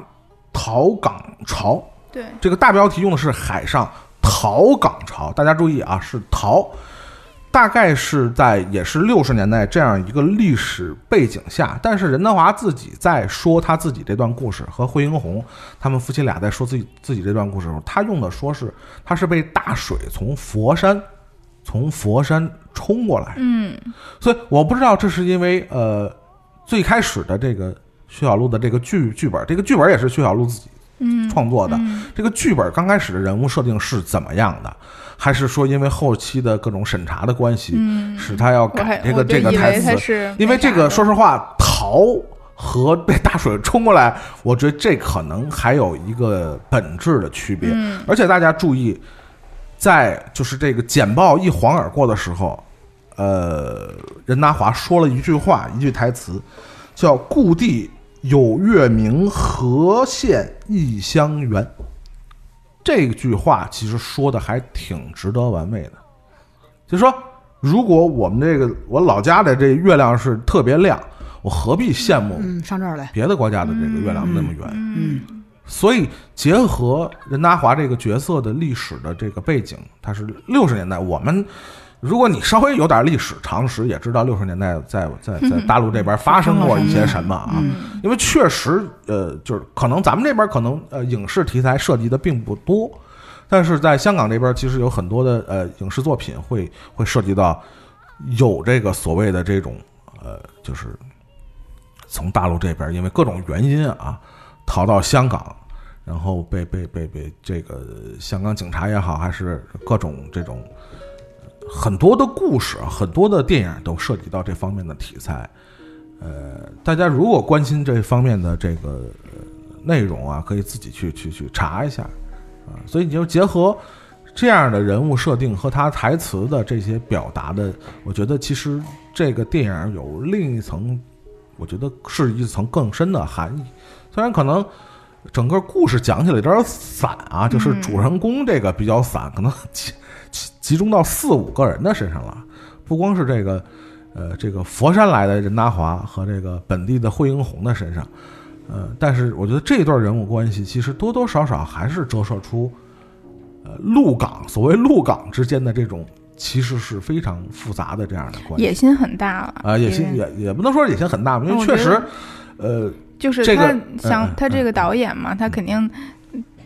逃港潮，对，这个大标题用的是海上逃港潮，大家注意啊，是逃。大概是在也是六十年代这样一个历史背景下，但是任达华自己在说他自己这段故事，和惠英红他们夫妻俩在说自己自己这段故事的时候，他用的说是他是被大水从佛山从佛山冲过来，嗯，所以我不知道这是因为呃最开始的这个薛晓路的这个剧剧本，这个剧本也是薛晓路自己嗯创作的，嗯这个剧本刚开始的人物设定是怎么样的？还是说因为后期的各种审查的关系，嗯使他要改这个这个台词？因为这个说实话，逃和被大水冲过来，我觉得这可能还有一个本质的区别。嗯而且大家注意，在就是这个简报一晃而过的时候，呃，任达华说了一句话，一句台词，叫“故地有月明，河县异乡圆”。这句话其实说的还挺值得玩味的，就是说，如果我们这个我老家的这月亮是特别亮，我何必羡慕嗯，上这儿来，别的国家的这个月亮那么圆？嗯所以结合任达华这个角色的历史的这个背景，他是六十年代。我们如果你稍微有点历史常识，也知道六十年代在在在大陆这边发生过一些什么啊。因为确实，呃，就是可能咱们这边可能呃影视题材涉及的并不多，但是在香港这边其实有很多的呃影视作品会会涉及到有这个所谓的这种呃，就是从大陆这边因为各种原因啊逃到香港，然后被被被被这个香港警察也好，还是各种这种呃很多的故事，很多的电影都涉及到这方面的题材。呃，大家如果关心这方面的这个、呃、内容啊，可以自己去去去查一下啊。所以你就结合这样的人物设定和他台词的这些表达的，我觉得其实这个电影有另一层，我觉得是一层更深的含义。虽然可能整个故事讲起来有点散啊，就是主人公这个比较散，可能 集中到四五个人的身上了，不光是这个。呃，这个佛山来的任达华和这个本地的惠英红的身上，呃，但是我觉得这段人物关系其实多多少少还是折射出，呃，陆港所谓陆港之间的这种其实是非常复杂的这样的关系野心很大了啊，野心也也不能说野心很大吧，因为确实呃，就是他这个嗯想嗯他这个导演嘛，他肯定。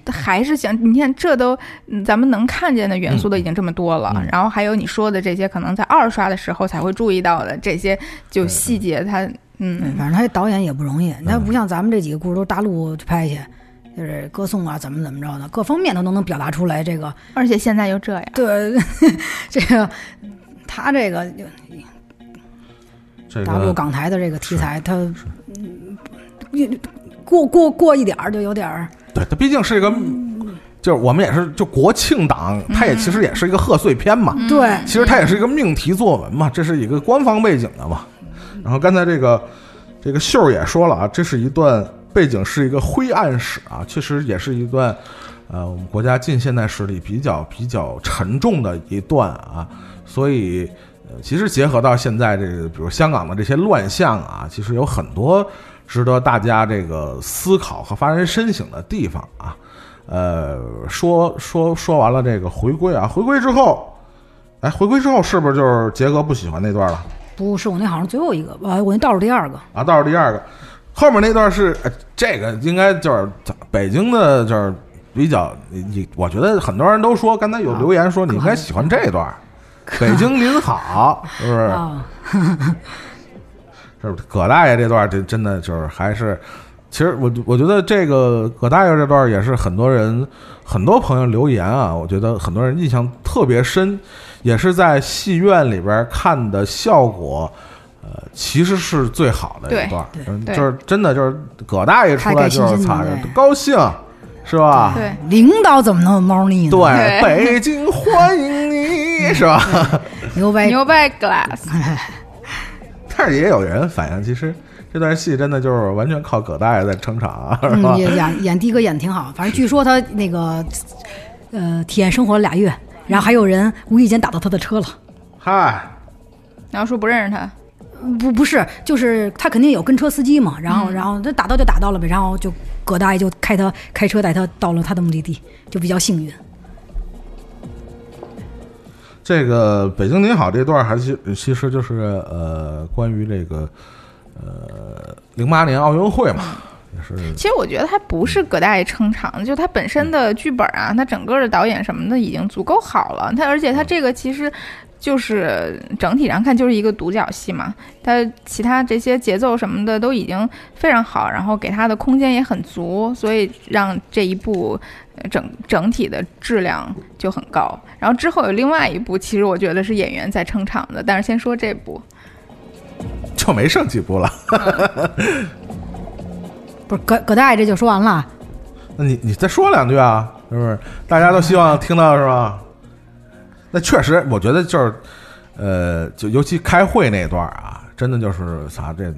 他还是想，你看，这都嗯咱们能看见的元素都已经这么多了，嗯。然后还有你说的这些，可能在二刷的时候才会注意到的这些就细节，他对，嗯，反正他导演也不容易，那不像咱们这几个故事都是大陆去拍去，就是歌颂啊，怎么怎么着的，各方面他都能表达出来。这个而且现在又这样，对，这个他这个这大陆港台的这个题材，他嗯过过过一点儿就有点儿，对，它毕竟是一个，就是我们也是就国庆档，它也其实也是一个贺岁片嘛，对，其实它也是一个命题作文嘛，这是一个官方背景的嘛。然后刚才这个这个秀儿也说了啊，这是一段背景是一个灰暗史啊，确实也是一段呃我们国家近现代史里比较比较沉重的一段啊，所以。呃，其实结合到现在这个，比如香港的这些乱象啊，其实有很多值得大家这个思考和发人深省的地方啊。呃，说说说完了这个回归啊，回归之后，哎，回归之后是不是就是杰哥不喜欢那段了不是我那好像最后一个，啊，我那倒数第二个，啊？倒数第二个，后面那段是、呃这个应该就是北京的，就是比较你，我觉得很多人都说，刚才有留言说你应该喜欢这段，北京您好，是不是？啊，是？葛大爷这段这真的就是还是，其实我我觉得这个葛大爷这段也是很多人很多朋友留言啊，我觉得很多人印象特别深，也是在戏院里边看的效果。呃，其实是最好的一段，就是真的就是葛大爷出来就是高兴，是吧？对，领导怎么那么猫腻呢？对北京欢迎你，是吧？牛掰，牛掰 glass，但是也有人反映，其实这段戏真的就是完全靠葛大爷在撑场啊，演演的哥演的挺好，反正据说他那个呃体验生活了俩月，然后还有人无意间打到他的车了。嗨，然后说不认识他，不不是，就是他肯定有跟车司机嘛，然后然后他打到就打到了呗，然后就葛大爷就开他开车带他到了他的目的地，就比较幸运。这个北京您好这段还其其实就是呃关于这个呃零八年奥运会嘛，也是。其实我觉得他不是葛大爷撑场，就他本身的剧本啊，他整个的导演什么的已经足够好了。他而且他这个其实就是整体上看就是一个独角戏嘛，他其他这些节奏什么的都已经非常好，然后给他的空间也很足，所以让这一部呃整整体的质量就很高。然后之后有另外一部，其实我觉得是演员在撑场的，但是先说这部，就没剩几部了。不是葛葛大爷这就说完了，那你你再说两句啊，是不是？大家都希望听到是吧？那确实，我觉得就是，呃，就尤其开会那段啊，真的就是啥这，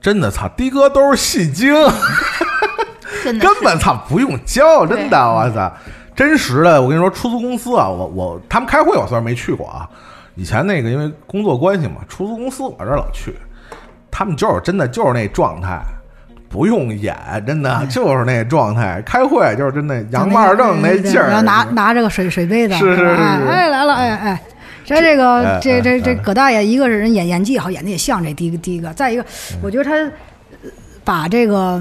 真的操，的哥都是戏精，真的是根本操不用教，真的，我操，真实的，我跟你说，出租公司啊，我我他们开会我虽然没去过啊，以前那个因为工作关系嘛，出租公司我这儿老去，他们就是真的就是那状态。不用演，真的就是那状态。开会就是真的杨八正那劲儿，然后拿拿着个水水杯子，是是是哎来了，哎哎。这这个哎这这这哎。葛大爷，一个是人演演技好，演的也像这第一个第一个，再一个，我觉得他呃把这个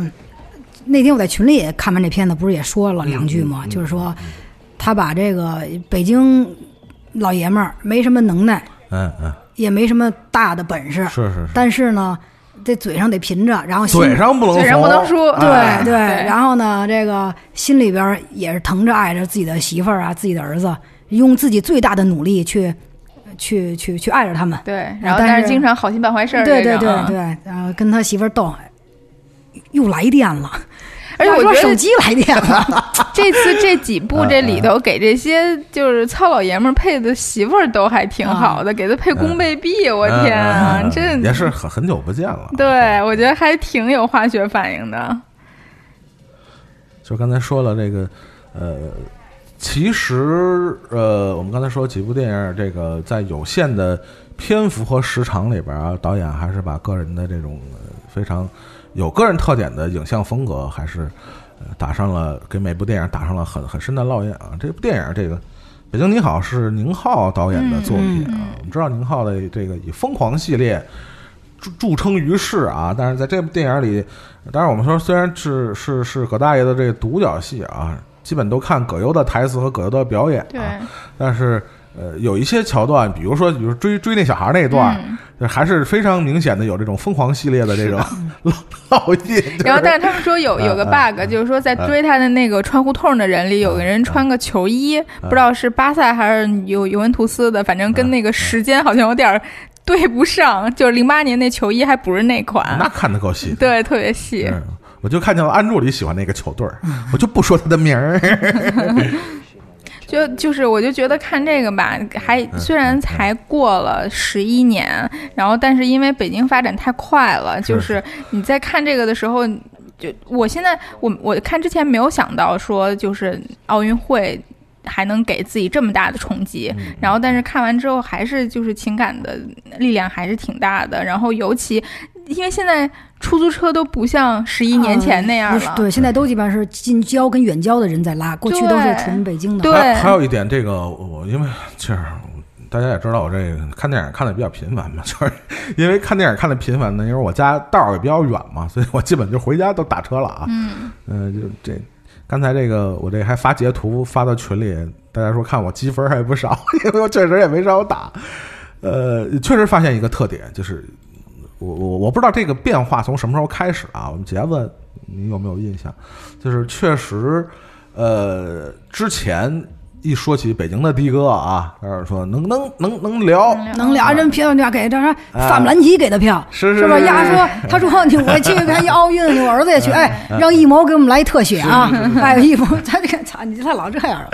那天我在群里也看完这片子，不是也说了两句吗？就是说他把这个北京老爷们儿没什么能耐，嗯嗯，也没什么大的本事，是是是，但是呢，这嘴上得贫着，然后心嘴上不能嘴上不能怂说对哎对，然后呢，这个心里边儿也是疼着爱着自己的媳妇儿啊，自己的儿子，用自己最大的努力去去去去爱着他们。对，然后但是但是经常好心办坏事儿对对对对，然后跟他媳妇儿斗，又来电了，而且我觉得手机来电了，这次这几部这里嗯头给这些就是糙老爷们儿配的媳妇儿都还挺好的，给他配宫贝碧，我天啊，这也是很很久不见了。对我觉得还挺有化学反应的。就刚才说了这个，呃，其实呃，我们刚才说几部电影，这个在有限的篇幅和时长里边啊，导演还是把个人的这种、呃非常有个人特点的影像风格，还是呃打上了给每部电影打上了很很深的烙印啊。这部电影这个。北京你好是宁浩导演的作品啊，我们知道宁浩的这个以《疯狂》系列著著称于世啊，但是在这部电影里，当然我们说虽然是是是葛大爷的这个独角戏啊，基本都看葛优的台词和葛优的表演，啊，但是呃有一些桥段，比如说比如追追那小孩那一段，嗯还是非常明显的有这种疯狂系列的这种烙烙 印。就是然后，但是他们说有有个嗯 bug，就是说在追他的那个穿胡同的人里，有个人穿个球衣，不知道是巴萨还是尤尤文图斯的，反正跟那个时间好像有点对不上，就是零八年那球衣还不是那款那，看的够细的，对，特别细。嗯，我就看见了安助理喜欢那个球队儿，我就不说他的名儿。就就是，我就觉得看这个吧，还嗯虽然才过了十一年，然后但是因为北京发展太快了，就是你在看这个的时候，就我现在我我看之前没有想到说就是奥运会。还能给自己这么大的冲击，嗯然后但是看完之后还是就是情感的力量还是挺大的，然后尤其因为现在出租车都不像十一年前那样了，对，现在都基本上是近郊跟远郊的人在拉，过去都是对纯北京的。对还还有一点，这个我因为这样大家也知道，我这个看电影看的比较频繁嘛，就是因为看电影看的频繁呢，因为我家道儿也比较远嘛，所以我基本就回家都打车了啊。嗯，嗯、就这刚才这个我这还发截图发到群里，大家说看我积分还不少，因为我确实也没少打。呃，确实发现一个特点，就是我我我不知道这个变化从什么时候开始啊？我们杰子，你有没有印象？就是确实，呃，之前一说起北京的的哥啊，他，说能能能能聊，能聊人票价给这啥？哎范布兰奇给的票，是是是是丫说，他说你我去看一奥运，我儿子也去，哎，让一毛给我们来一特写啊！哎，一毛，他这个操，你他老这样了。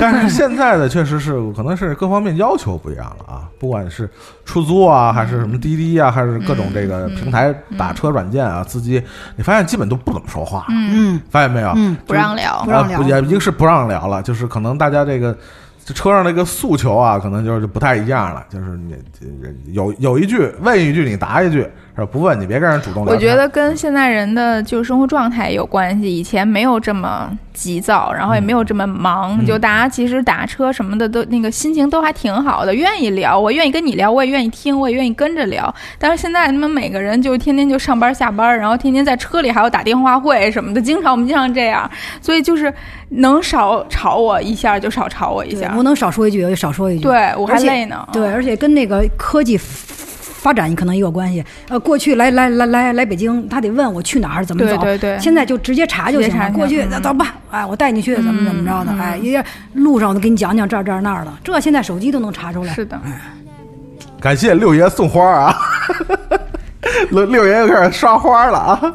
但是现在的确实是可能是各方面要求不一样了啊，不管是出租啊，还是什么滴滴啊，还是各种这个平台打车软件啊，司机，你发现基本都不怎么说话，嗯。发现没有？嗯，不让聊不，让聊。啊、也一个是不让聊了，就是可能大家这个这车上那个诉求啊，可能就是不太一样了。就是你有有一句问一句，你答一句，是吧？不问你别跟人主动聊。我觉得跟现在人的就是生活状态有关系，以前没有这么急躁，然后也没有这么忙，嗯就大家其实打车什么的都那个心情都还挺好的，愿意聊，我愿意跟你聊，我也愿意听，我也愿意跟着聊。但是现在他们每个人就天天就上班下班，然后天天在车里还要打电话会什么的，经常我们经常这样，所以就是能少吵我一下就少吵我一下，对我能少说一句我就少说一句。对我还累呢。对，而且跟那个科技发展可能也有关系。呃，过去来来来来来北京，他得问我去哪儿怎么走，对对对现在就直接查就行了。过去那走吧，哎，我带你去，怎么怎么着的，嗯哎，一路上我都给你讲讲这儿这儿那儿的，这现在手机都能查出来。是的，感谢六爷送花啊！六六爷又开始刷花了啊?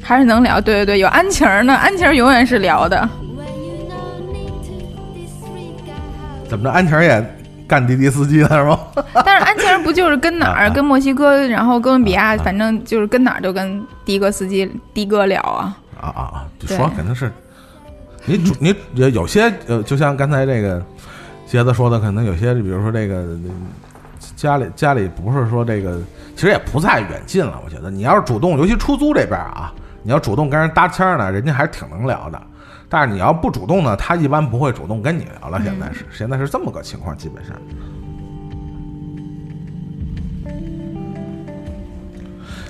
还是能聊。对对对，有安晴儿呢，安晴儿永远是聊的。怎么着，安琪儿也干滴滴司机了是吗？但是安琪儿不就是跟哪啊儿，跟墨西哥，然后哥伦比亚，反正就是跟哪儿就跟的哥司机的哥聊啊。啊啊啊！就说肯定是你主你有有些呃，就像刚才这个杰子说的，可能有些比如说这个呃家里家里不是说这个，其实也不在远近了。我觉得你要是主动，尤其出租这边啊，你要主动跟人搭腔呢，人家还是挺能聊的。但是你要不主动呢，他一般不会主动跟你聊了。现在是现在是这么个情况，基本上。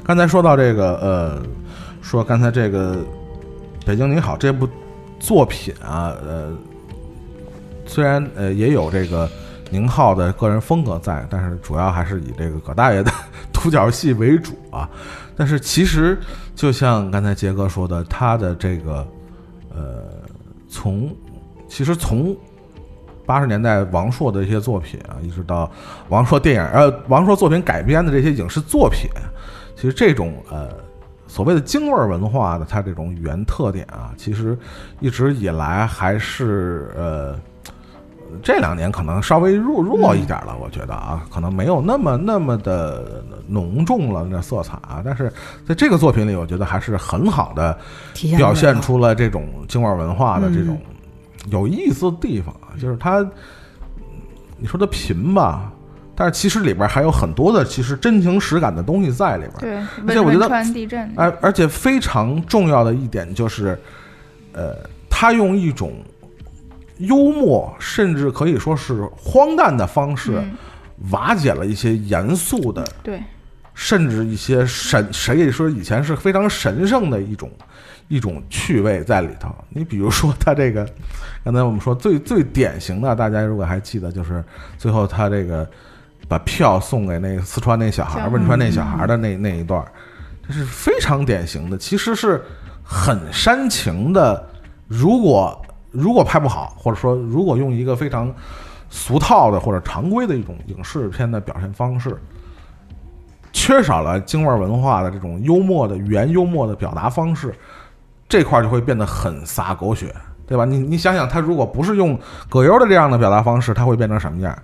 刚才说到这个呃，说刚才这个《北京你好》这部作品啊，呃，虽然呃也有这个宁浩的个人风格在，但是主要还是以这个葛大爷的 独角戏为主啊。但是其实就像刚才杰哥说的，他的这个呃，从其实从八十年代王朔的一些作品啊，一直到王朔电影呃王朔作品改编的这些影视作品，其实这种呃所谓的京味儿文化的它这种语言特点啊，其实一直以来还是呃这两年可能稍微弱弱一点了，我觉得啊，可能没有那么那么的浓重了那色彩啊，但是在这个作品里，我觉得还是很好的表现出了这种京味儿文化的这种有意思的地方啊，就是它，你说它贫吧，但是其实里边还有很多的其实真情实感的东西在里边。对，而且我觉得汶川地震，而而且非常重要的一点就是，呃，他用一种幽默，甚至可以说是荒诞的方式，嗯瓦解了一些严肃的对，甚至一些神，谁也说以前是非常神圣的一种一种趣味在里头。你比如说他这个，刚才我们说最最典型的，大家如果还记得，就是最后他这个把票送给那个四川那小孩儿、汶川那小孩儿的那那一段儿，这是非常典型的，其实是很煽情的。如果如果拍不好，或者说如果用一个非常俗套的或者常规的一种影视片的表现方式，缺少了京味文化的这种幽默的语言幽默的表达方式，这块就会变得很洒狗血，对吧？你你想想，他如果不是用葛优的这样的表达方式，他会变成什么样？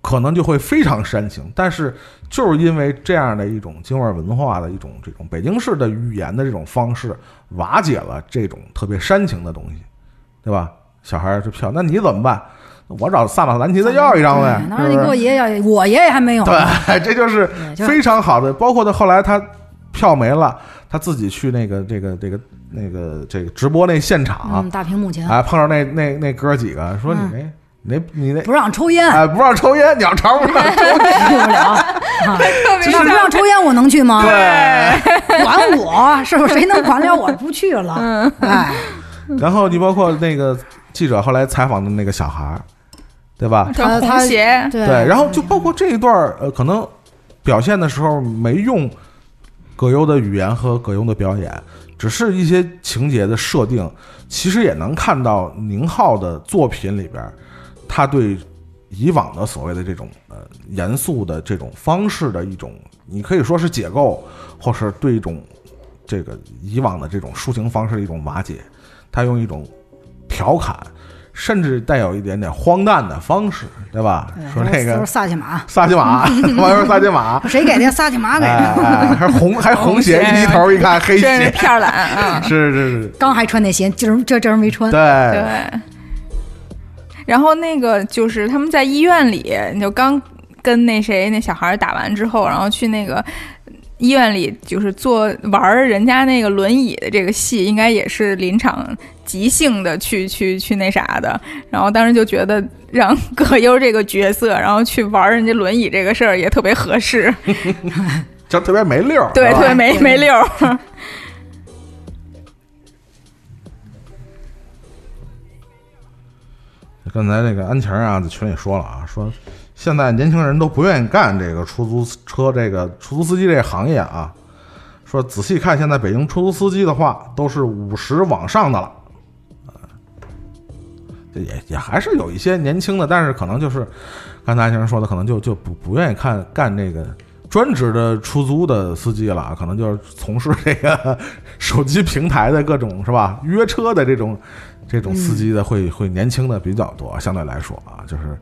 可能就会非常煽情，但是就是因为这样的一种京味文化的一种这种北京市的语言的这种方式，瓦解了这种特别煽情的东西，对吧？小孩儿这票，那你怎么办？我找萨马兰奇再要一张呗对，当然你给我爷爷要，我爷爷还没有呢。对，这就是非常好的。包括他后来他票没了，他自己去那个这个这个那个这个直播那现场嗯，，大屏幕前哎，碰上那那那哥几个说你嗯那你那你那不让抽烟，哎不让抽烟，鸟巢不让抽烟，去不了。啊那不让抽烟，我能去吗？对。管我是不是？谁能管了我？不去了。嗯哎，然后你包括那个记者后来采访的那个小孩儿，对吧？叫红鞋，对。对，然后就包括这一段儿，呃，可能表现的时候没用葛优的语言和葛优的表演，只是一些情节的设定，其实也能看到宁浩的作品里边，他对以往的所谓的这种呃严肃的这种方式的一种，你可以说是解构，或是对一种这个以往的这种抒情方式的一种瓦解，他用一种调侃，甚至带有一点点荒诞的方式，对吧？说那个都是萨琪玛，萨琪玛，网友萨琪玛，谁给的？萨琪玛给哎的。哎，还红还红鞋，一低头一看黑鞋，片儿懒啊！是是是，刚还穿那鞋，今儿这今儿没穿。对，对。然后那个就是他们在医院里，你就刚跟那谁那小孩打完之后，然后去那个医院里，就是做玩儿人家那个轮椅的这个戏，应该也是临场即兴的去去去那啥的。然后当时就觉得让葛优这个角色，然后去玩人家轮椅这个事儿也特别合适，就特别没溜儿，对，特别没 没溜儿。刚才那个安晴啊，在群里说了啊，说现在年轻人都不愿意干这个出租车这个出租司机这个行业啊。说仔细看，现在北京出租司机的话，都是五十往上的了。呃这也也还是有一些年轻的，但是可能就是刚才先生说的，可能就就不不愿意看干这个专职的出租的司机了，可能就是从事这个手机平台的各种是吧约车的这种这种司机的会会年轻的比较多，相对来说啊，就是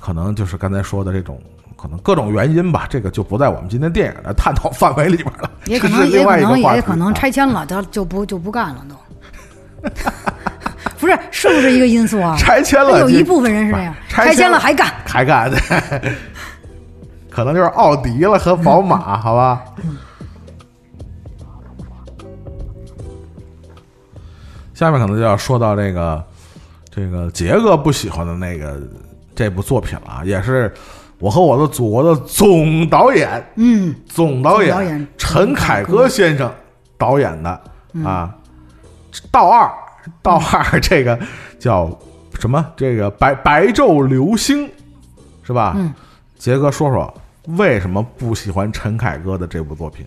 可能就是刚才说的这种。可能各种原因吧，这个就不在我们今天电影的探讨范围里边了，也 可能，也可能，也可能啊拆迁了，他就不就不干了都。不是，是不是一个因素啊？拆迁了就有一部分人是这样，拆 拆迁了还干。还干的，可能就是奥迪了和宝马，好吧？下面可能就要说到这个这个杰哥不喜欢的那个这部作品了啊，也是我和我的祖国的总导演嗯，总导总导演陈凯歌先生导演的啊，道二道二这个叫什么？这个白白昼流星是吧？嗯，杰哥说说为什么不喜欢陈凯歌的这部作品？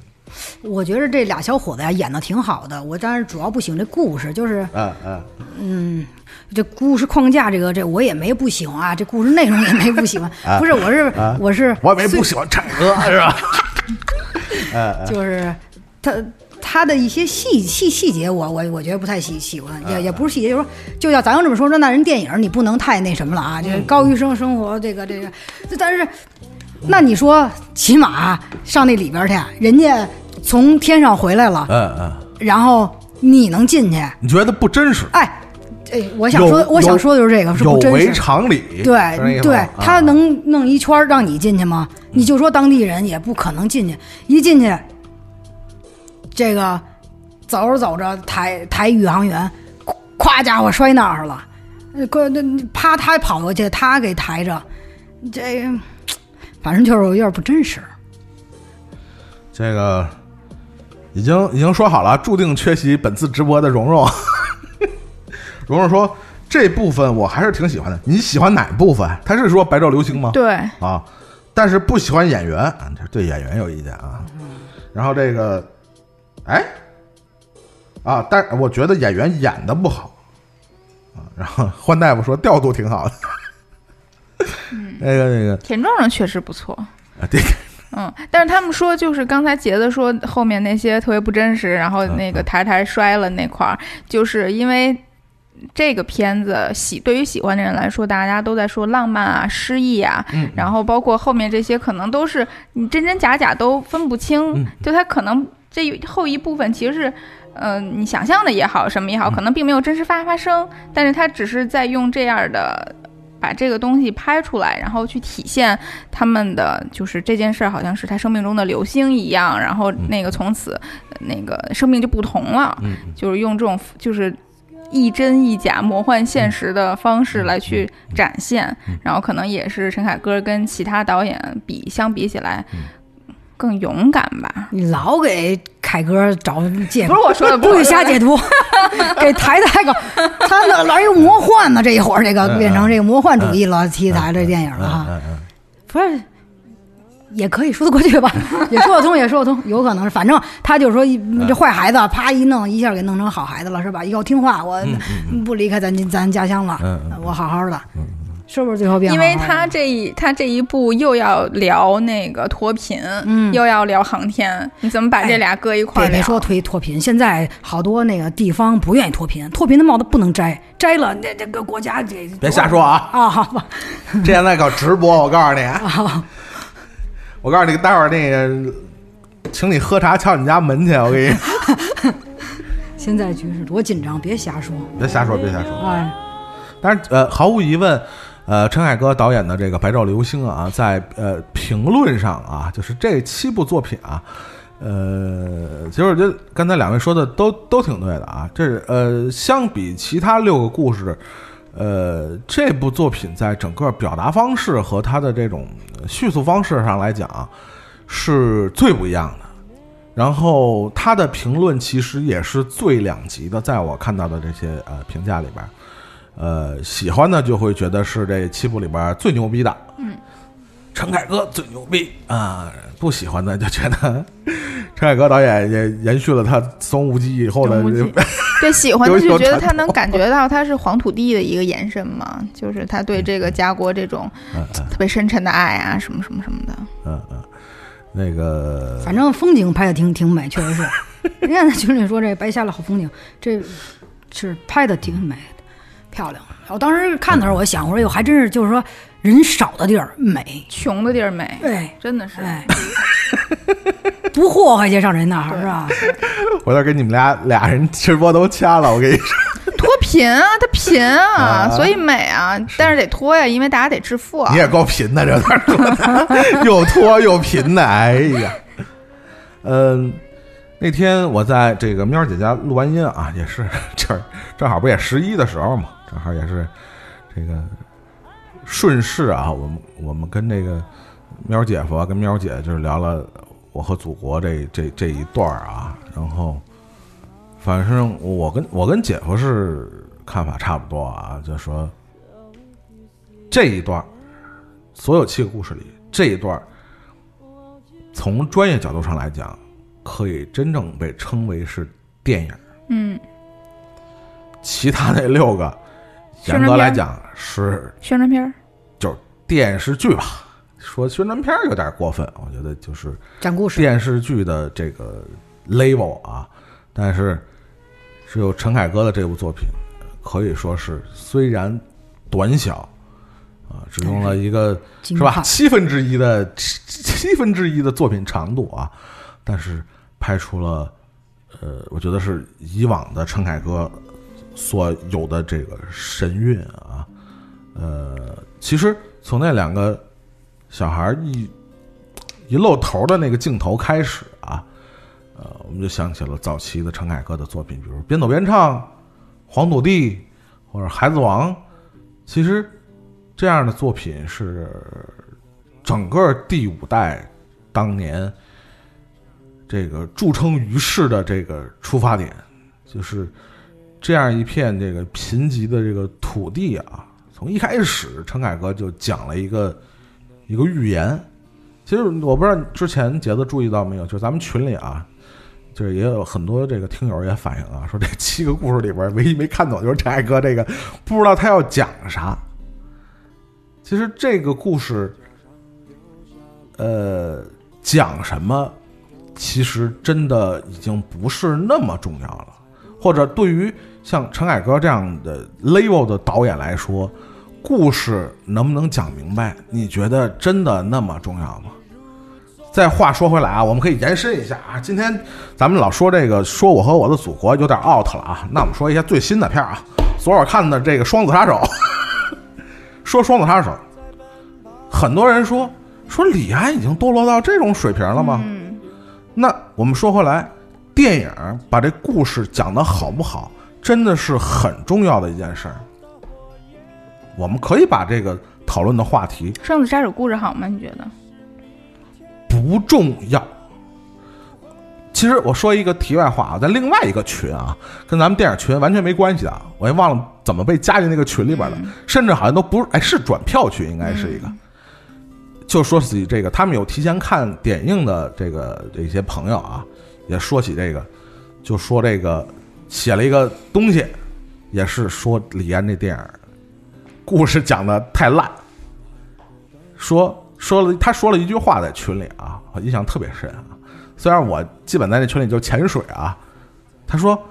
我觉得这俩小伙子呀演的挺好的，我当然主要不喜欢这故事，就是嗯嗯嗯这故事框架这个这我也没不喜欢啊，这故事内容也没不喜欢，啊不是我是啊我是我也没不喜欢唱歌是吧？呃 就是他他的一些细细细节我，我我觉得不太喜喜欢，也也不是细节，就是说，就要咱要这么说，说那人电影你不能太那什么了啊，就是高于生生活这个这个，但是那你说起码上那里边去，人家从天上回来了，嗯嗯，然后你能进去，你觉得不真实？哎。哎，我想说，我想说的就是这个，是有违不真实。常理，对对他啊能弄一圈让你进去吗？你就说当地人也不可能进去，一进去，这个走着走着抬抬宇航员，咵家伙摔那儿了，呃过那啪他跑过去，他给抬着，这反正就是有点不真实。这个已经已经说好了，注定缺席本次直播的蓉蓉。蓉蓉说这部分我还是挺喜欢的。你喜欢哪部分？他是说白昼流星吗？对，啊，但是不喜欢演员，啊对演员有意见啊。然后这个，哎，啊，但我觉得演员演的不好啊。然后换大夫说调度挺好的。那个那个田壮壮确实不错。啊，对，嗯，但是他们说，就是刚才杰子说后面那些特别不真实，然后那个台台摔了那块儿，就是因为这个片子喜对于喜欢的人来说，大家都在说浪漫啊、诗意啊，嗯然后包括后面这些可能都是你真真假假都分不清，嗯就它可能这后一部分其实是。嗯、你想象的也好，什么也好，嗯。可能并没有真实发发生，但是它只是在用这样的把这个东西拍出来，然后去体现他们的就是这件事儿好像是他生命中的流星一样，然后那个从此呃那个生命就不同了，嗯。就是用这种就是亦真一假、魔幻现实的方式来去展现，然后可能也是陈凯歌跟其他导演比相比起来更勇敢吧。你老给凯歌找借口不是，我说的，不许瞎解读，给抬抬高，他哪哪有魔幻呢？这一会儿这个嗯变成这个魔幻主义了题材这电影了哈，嗯嗯。不是。也可以说得过去吧，也说得通，也说得通，有可能是，反正他就说一这坏孩子，啪一弄，一下给弄成好孩子了，是吧？以后听话，我不离开咱咱家乡了我好好的。是不是最后变好因？为他这一他这一步又要聊那个脱贫，嗯又要聊航天，你怎么把这俩搁一块儿聊？别别说推脱贫，现在好多那个地方不愿意脱贫，脱贫的帽子不能摘，摘了那这个国家这别瞎说啊！啊！好吧，这现在搞直播，我告诉你，我告诉你，待会儿那个，请你喝茶敲你家门去，我给你。现在局势多紧张，别瞎说。别瞎说，别瞎说。哎，但是呃，毫无疑问，呃，陈凯歌导演的这个《白昼流星》啊，在呃评论上啊，就是这七部作品啊，呃，其实我觉得刚才两位说的都都挺对的啊。这是呃，相比其他六个故事，呃，这部作品在整个表达方式和它的这种叙述方式上来讲，是最不一样的。然后他的评论其实也是最两极的，在我看到的这些呃评价里边，呃，喜欢的就会觉得是这七部里边最牛逼的，嗯，陈凯歌最牛逼啊、不喜欢的就觉得 陈凯歌导演也延续了他《松无忌》以后的 对喜欢的 就觉得他能感觉到他是黄土地的一个延伸嘛，就是他对这个家国这种特别深沉的爱啊，什么什么什么的。嗯嗯，那个反正风景拍的挺挺美，确实是。人家在群里说这白瞎了好风景，这是拍的挺美的，漂亮。我当时看的时候，我想，我说哟，还真是就是说人少的地儿美，穷的地儿美，对真的是。哎，不祸害去上人那儿是吧？回头给你们俩俩人直播都掐了，我跟你说，脱贫啊，他贫啊，啊所以美啊，但是得脱呀，因为大家得致富啊你。也够贫的，这段说的，又脱又贫的，哎呀，嗯、那天我在这个喵姐家录完音啊，也是 这儿正好不也十一的时候嘛，正好也是这个顺势啊，我们我们跟这个喵姐夫啊，跟喵姐就是聊了我和祖国这这这一段啊，然后反正我跟我跟姐夫是看法差不多啊，就说这一段所有七个故事里这一段，从专业角度上来讲，可以真正被称为是电影。嗯，其他那六个，严格来讲是宣传片儿就是电视剧吧。说宣传片儿有点过分，我觉得就是讲故事，电视剧的这个 level 啊，但是只有陈凯歌的这部作品，可以说是虽然短小啊，只用了一个是吧七分之一的七七分之一的作品长度啊，但是拍出了呃，我觉得是以往的陈凯歌所有的这个神韵啊，呃，其实从那两个小孩一一露头的那个镜头开始啊，呃，我们就想起了早期的陈凯歌的作品，比如《边走边唱》《黄土地》或者《孩子王》。其实这样的作品是整个第五代当年这个著称于世的这个出发点，就是这样一片这个贫瘠的这个土地啊。从一开始，陈凯歌就讲了一个一个预言。其实我不知道之前杰子注意到没有，就是咱们群里啊，就是也有很多这个听友也反映啊，说这七个故事里边唯一没看懂就是陈凯歌这个，不知道他要讲啥。其实这个故事，呃，讲什么，其实真的已经不是那么重要了。或者对于像陈凯歌这样的 level 的导演来说，故事能不能讲明白，你觉得真的那么重要吗？再话说回来啊，我们可以延伸一下啊。今天咱们老说这个，说我和我的祖国有点 out 了啊。那我们说一下最新的片儿啊，昨晚看的这个《双子杀手》。说《双子杀手》，很多人说说李安已经堕落到这种水平了吗？嗯，那我们说回来，电影把这故事讲得好不好，真的是很重要的一件事儿。我们可以把这个讨论的话题双子杀手故事好吗？你觉得？不重要。其实我说一个题外话啊，在另外一个群啊，跟咱们电影群完全没关系的啊，我也忘了怎么被加进那个群里边了，甚至好像都不是，哎，是转票群，应该是一个。就说起这个，他们有提前看点映的这个这些朋友啊，也说起这个，就说这个写了一个东西，也是说李安这电影故事讲的太烂，说说了他说了一句话在群里啊，我印象特别深啊。虽然我基本在那群里就潜水啊，他说，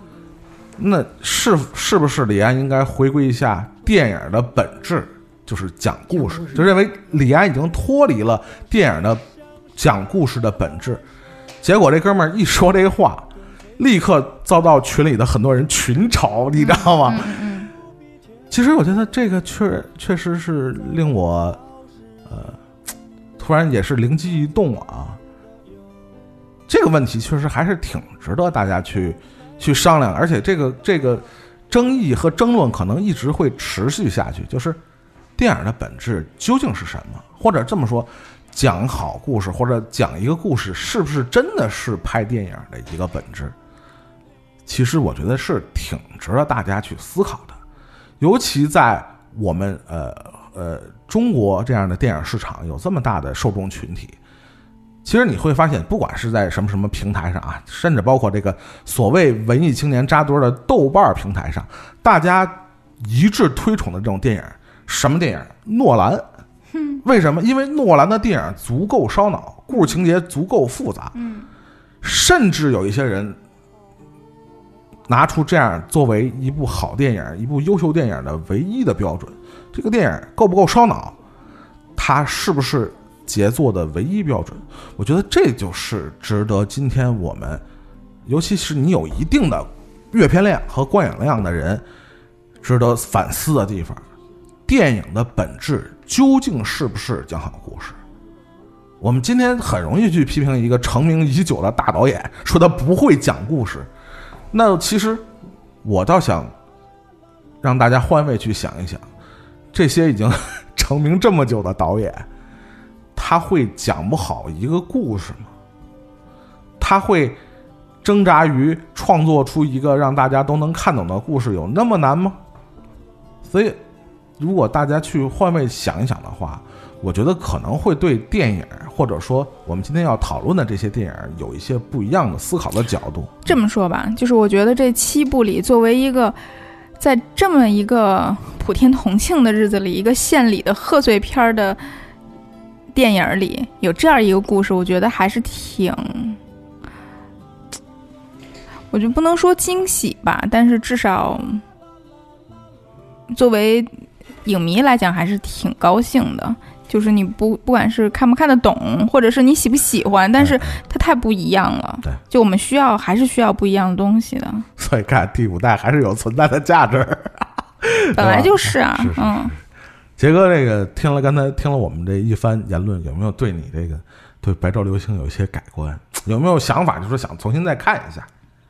那是是不是李安应该回归一下电影的本质，就是讲故事，就认为李安已经脱离了电影的讲故事的本质。结果这哥们儿一说这话，立刻遭到群里的很多人群嘲，你知道吗？其实我觉得这个确确实是令我，呃，突然也是灵机一动啊。这个问题确实还是挺值得大家去去商量，而且这个这个争议和争论可能一直会持续下去。就是电影的本质究竟是什么？或者这么说，讲好故事或者讲一个故事，是不是真的是拍电影的一个本质？其实我觉得是挺值得大家去思考的，尤其在我们呃呃中国这样的电影市场有这么大的受众群体。其实你会发现，不管是在什么什么平台上啊，甚至包括这个所谓文艺青年扎堆的豆瓣儿平台上，大家一致推崇的这种电影，什么电影？诺兰。为什么？因为诺兰的电影足够烧脑，故事情节足够复杂。嗯，甚至有一些人拿出这样作为一部好电影、一部优秀电影的唯一的标准。这个电影够不够烧脑？它是不是杰作的唯一标准？我觉得这就是值得今天我们，尤其是你有一定的阅片量和观影量的人，值得反思的地方。电影的本质究竟是不是讲好故事？我们今天很容易去批评一个成名已久的大导演，说他不会讲故事。那其实我倒想让大家换位去想一想，这些已经 成名这么久的导演，他会讲不好一个故事吗？他会挣扎于创作出一个让大家都能看懂的故事，有那么难吗？所以，如果大家去换位想一想的话，我觉得可能会对电影，或者说我们今天要讨论的这些电影，有一些不一样的思考的角度。这么说吧，就是我觉得这七部里，作为一个在这么一个普天同庆的日子里，一个献礼的贺岁片的电影里，有这样一个故事，我觉得还是挺，我就不能说惊喜吧，但是至少作为影迷来讲，还是挺高兴的。就是你不不管是看不看得懂，或者是你喜不喜欢，但是它太不一样了。对，就我们需要还是需要不一样的东西的，所以看第五代还是有存在的价值。本来就是啊，是是是嗯。杰哥，这个听了刚才听了我们这一番言论，有没有对你这个对《白昼流星》有一些改观？有没有想法，就是想重新再看一下？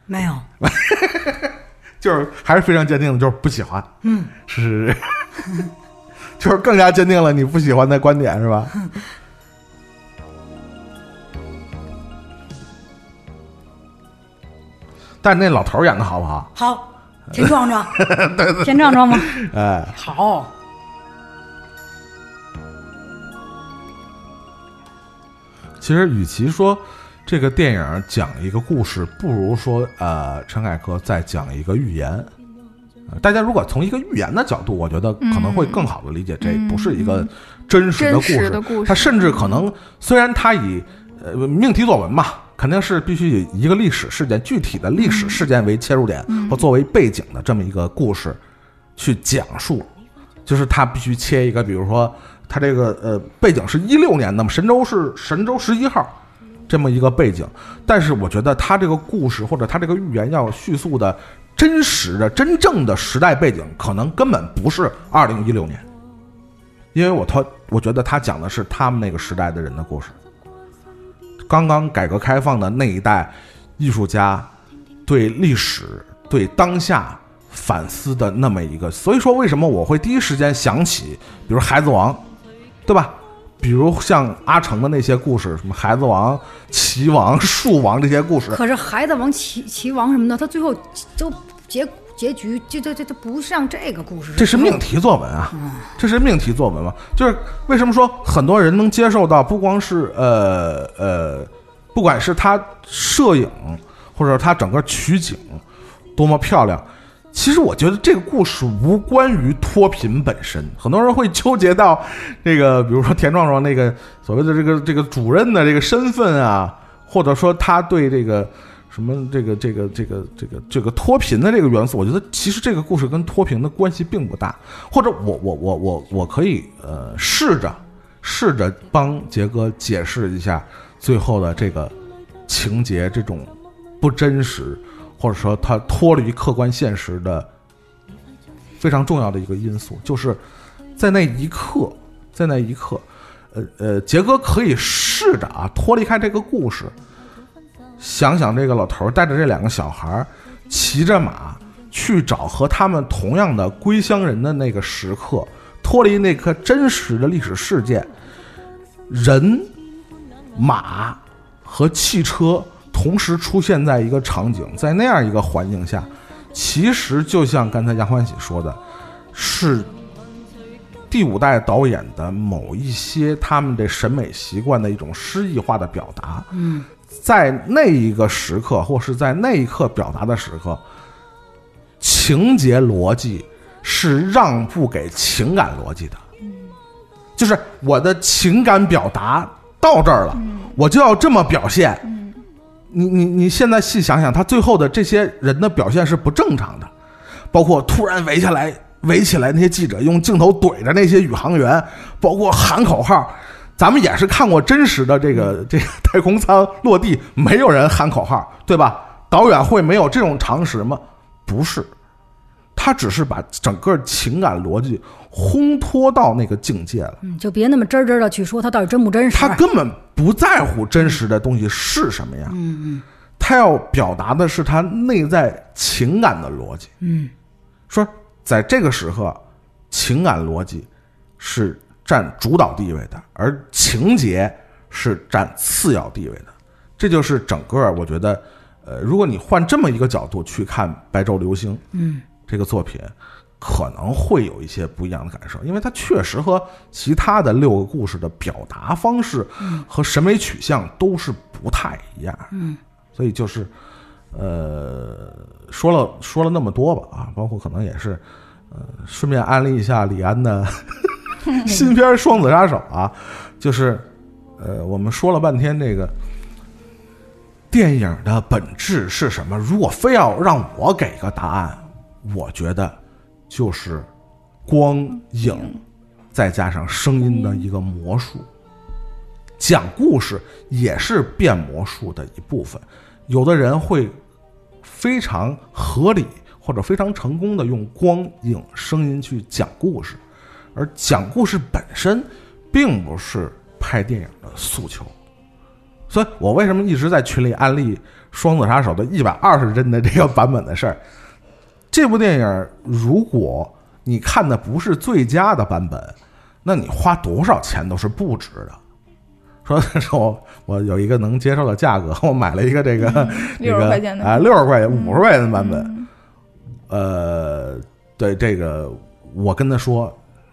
没有，就是还是非常坚定的，就是不喜欢。嗯，是是是，就是更加坚定了你不喜欢的观点，是吧？但那老头儿演的好不好？好，田壮壮，田壮壮吗？哎，好，其实与其说这个电影讲一个故事，不如说呃，陈凯歌在讲一个寓言。呃大家如果从一个寓言的角度，我觉得可能会更好的理解，这不是一个真实的故事。的故事它甚至可能虽然它以呃命题作文嘛，肯定是必须以一个历史事件、具体的历史事件为切入点或作为背景的这么一个故事去讲述，就是它必须切一个，比如说它这个呃背景是一六年的嘛，神舟是神舟十一号。这么一个背景，但是我觉得它这个故事或者它这个寓言要叙述的真实的、真正的时代背景，可能根本不是二零一六年，因为我他我觉得他讲的是他们那个时代的人的故事。刚刚改革开放的那一代艺术家对历史、对当下反思的那么一个，所以说为什么我会第一时间想起，比如《孩子王》，对吧？比如像阿成的那些故事，什么《孩子王》、《棋王》、《树王》这些故事，可是孩子王、齐齐王什么的，他最后都结结局，这这这这不像这个故事。这是命题作文啊，这是命题作文嘛？就是为什么说很多人能接受到，不光是呃呃，不管是他摄影，或者他整个取景多么漂亮，其实我觉得这个故事无关于脱贫本身，很多人会纠结到那个，比如说田壮壮那个所谓的这个这个主任的这个身份啊，或者说他对这个什么这个这个这个这个这个脱贫的这个元素，我觉得其实这个故事跟脱贫的关系并不大，或者我我我我我可以呃试着试着帮杰哥解释一下最后的这个情节这种不真实，或者说它脱离客观现实的非常重要的一个因素，就是在那一刻，在那一刻，呃呃，杰哥可以试着啊脱离开这个故事，想想这个老头带着这两个小孩骑着马去找和他们同样的归乡人的那个时刻，脱离那颗真实的历史事件，人、马和汽车同时出现在一个场景，在那样一个环境下，其实就像刚才杨欢喜说的，是第五代导演的某一些他们的审美习惯的一种诗意化的表达。嗯，在那一个时刻，或是在那一刻表达的时刻，情节逻辑是让步给情感逻辑的。就是我的情感表达到这儿了，我就要这么表现。你你你现在细想想，他最后的这些人的表现是不正常的，包括突然围下来围起来那些记者，用镜头怼着那些宇航员，包括喊口号。咱们也是看过真实的这个 这个太空舱落地，没有人喊口号，对吧？导演会没有这种常识吗？不是，他只是把整个情感逻辑烘托到那个境界了。嗯，就别那么真真的去说他到底真不真实。他根本不在乎真实的东西是什么样，嗯嗯他要表达的是他内在情感的逻辑。嗯说在这个时刻，情感逻辑是占主导地位的，而情节是占次要地位的。这就是整个我觉得，呃，如果你换这么一个角度去看《白昼流星》嗯这个作品，可能会有一些不一样的感受，因为它确实和其他的六个故事的表达方式和审美取向都是不太一样。嗯，所以就是，呃，说了说了那么多吧啊，包括可能也是，呃，顺便安利一下李安的 新片《双子杀手》啊，就是，呃，我们说了半天这个电影的本质是什么？如果非要让我给个答案，我觉得就是光影再加上声音的一个魔术。讲故事也是变魔术的一部分。有的人会非常合理或者非常成功的用光影声音去讲故事，而讲故事本身并不是拍电影的诉求。所以我为什么一直在群里安利《双子杀手》的一百二十帧的这个版本的事儿？这部电影如果你看的不是最佳的版本，那你花多少钱都是不值的。说说我我有一个能接受的价格，我买了一个这个 这60个块钱的啊六十块钱五十块钱的版本，呃，对这个我跟他说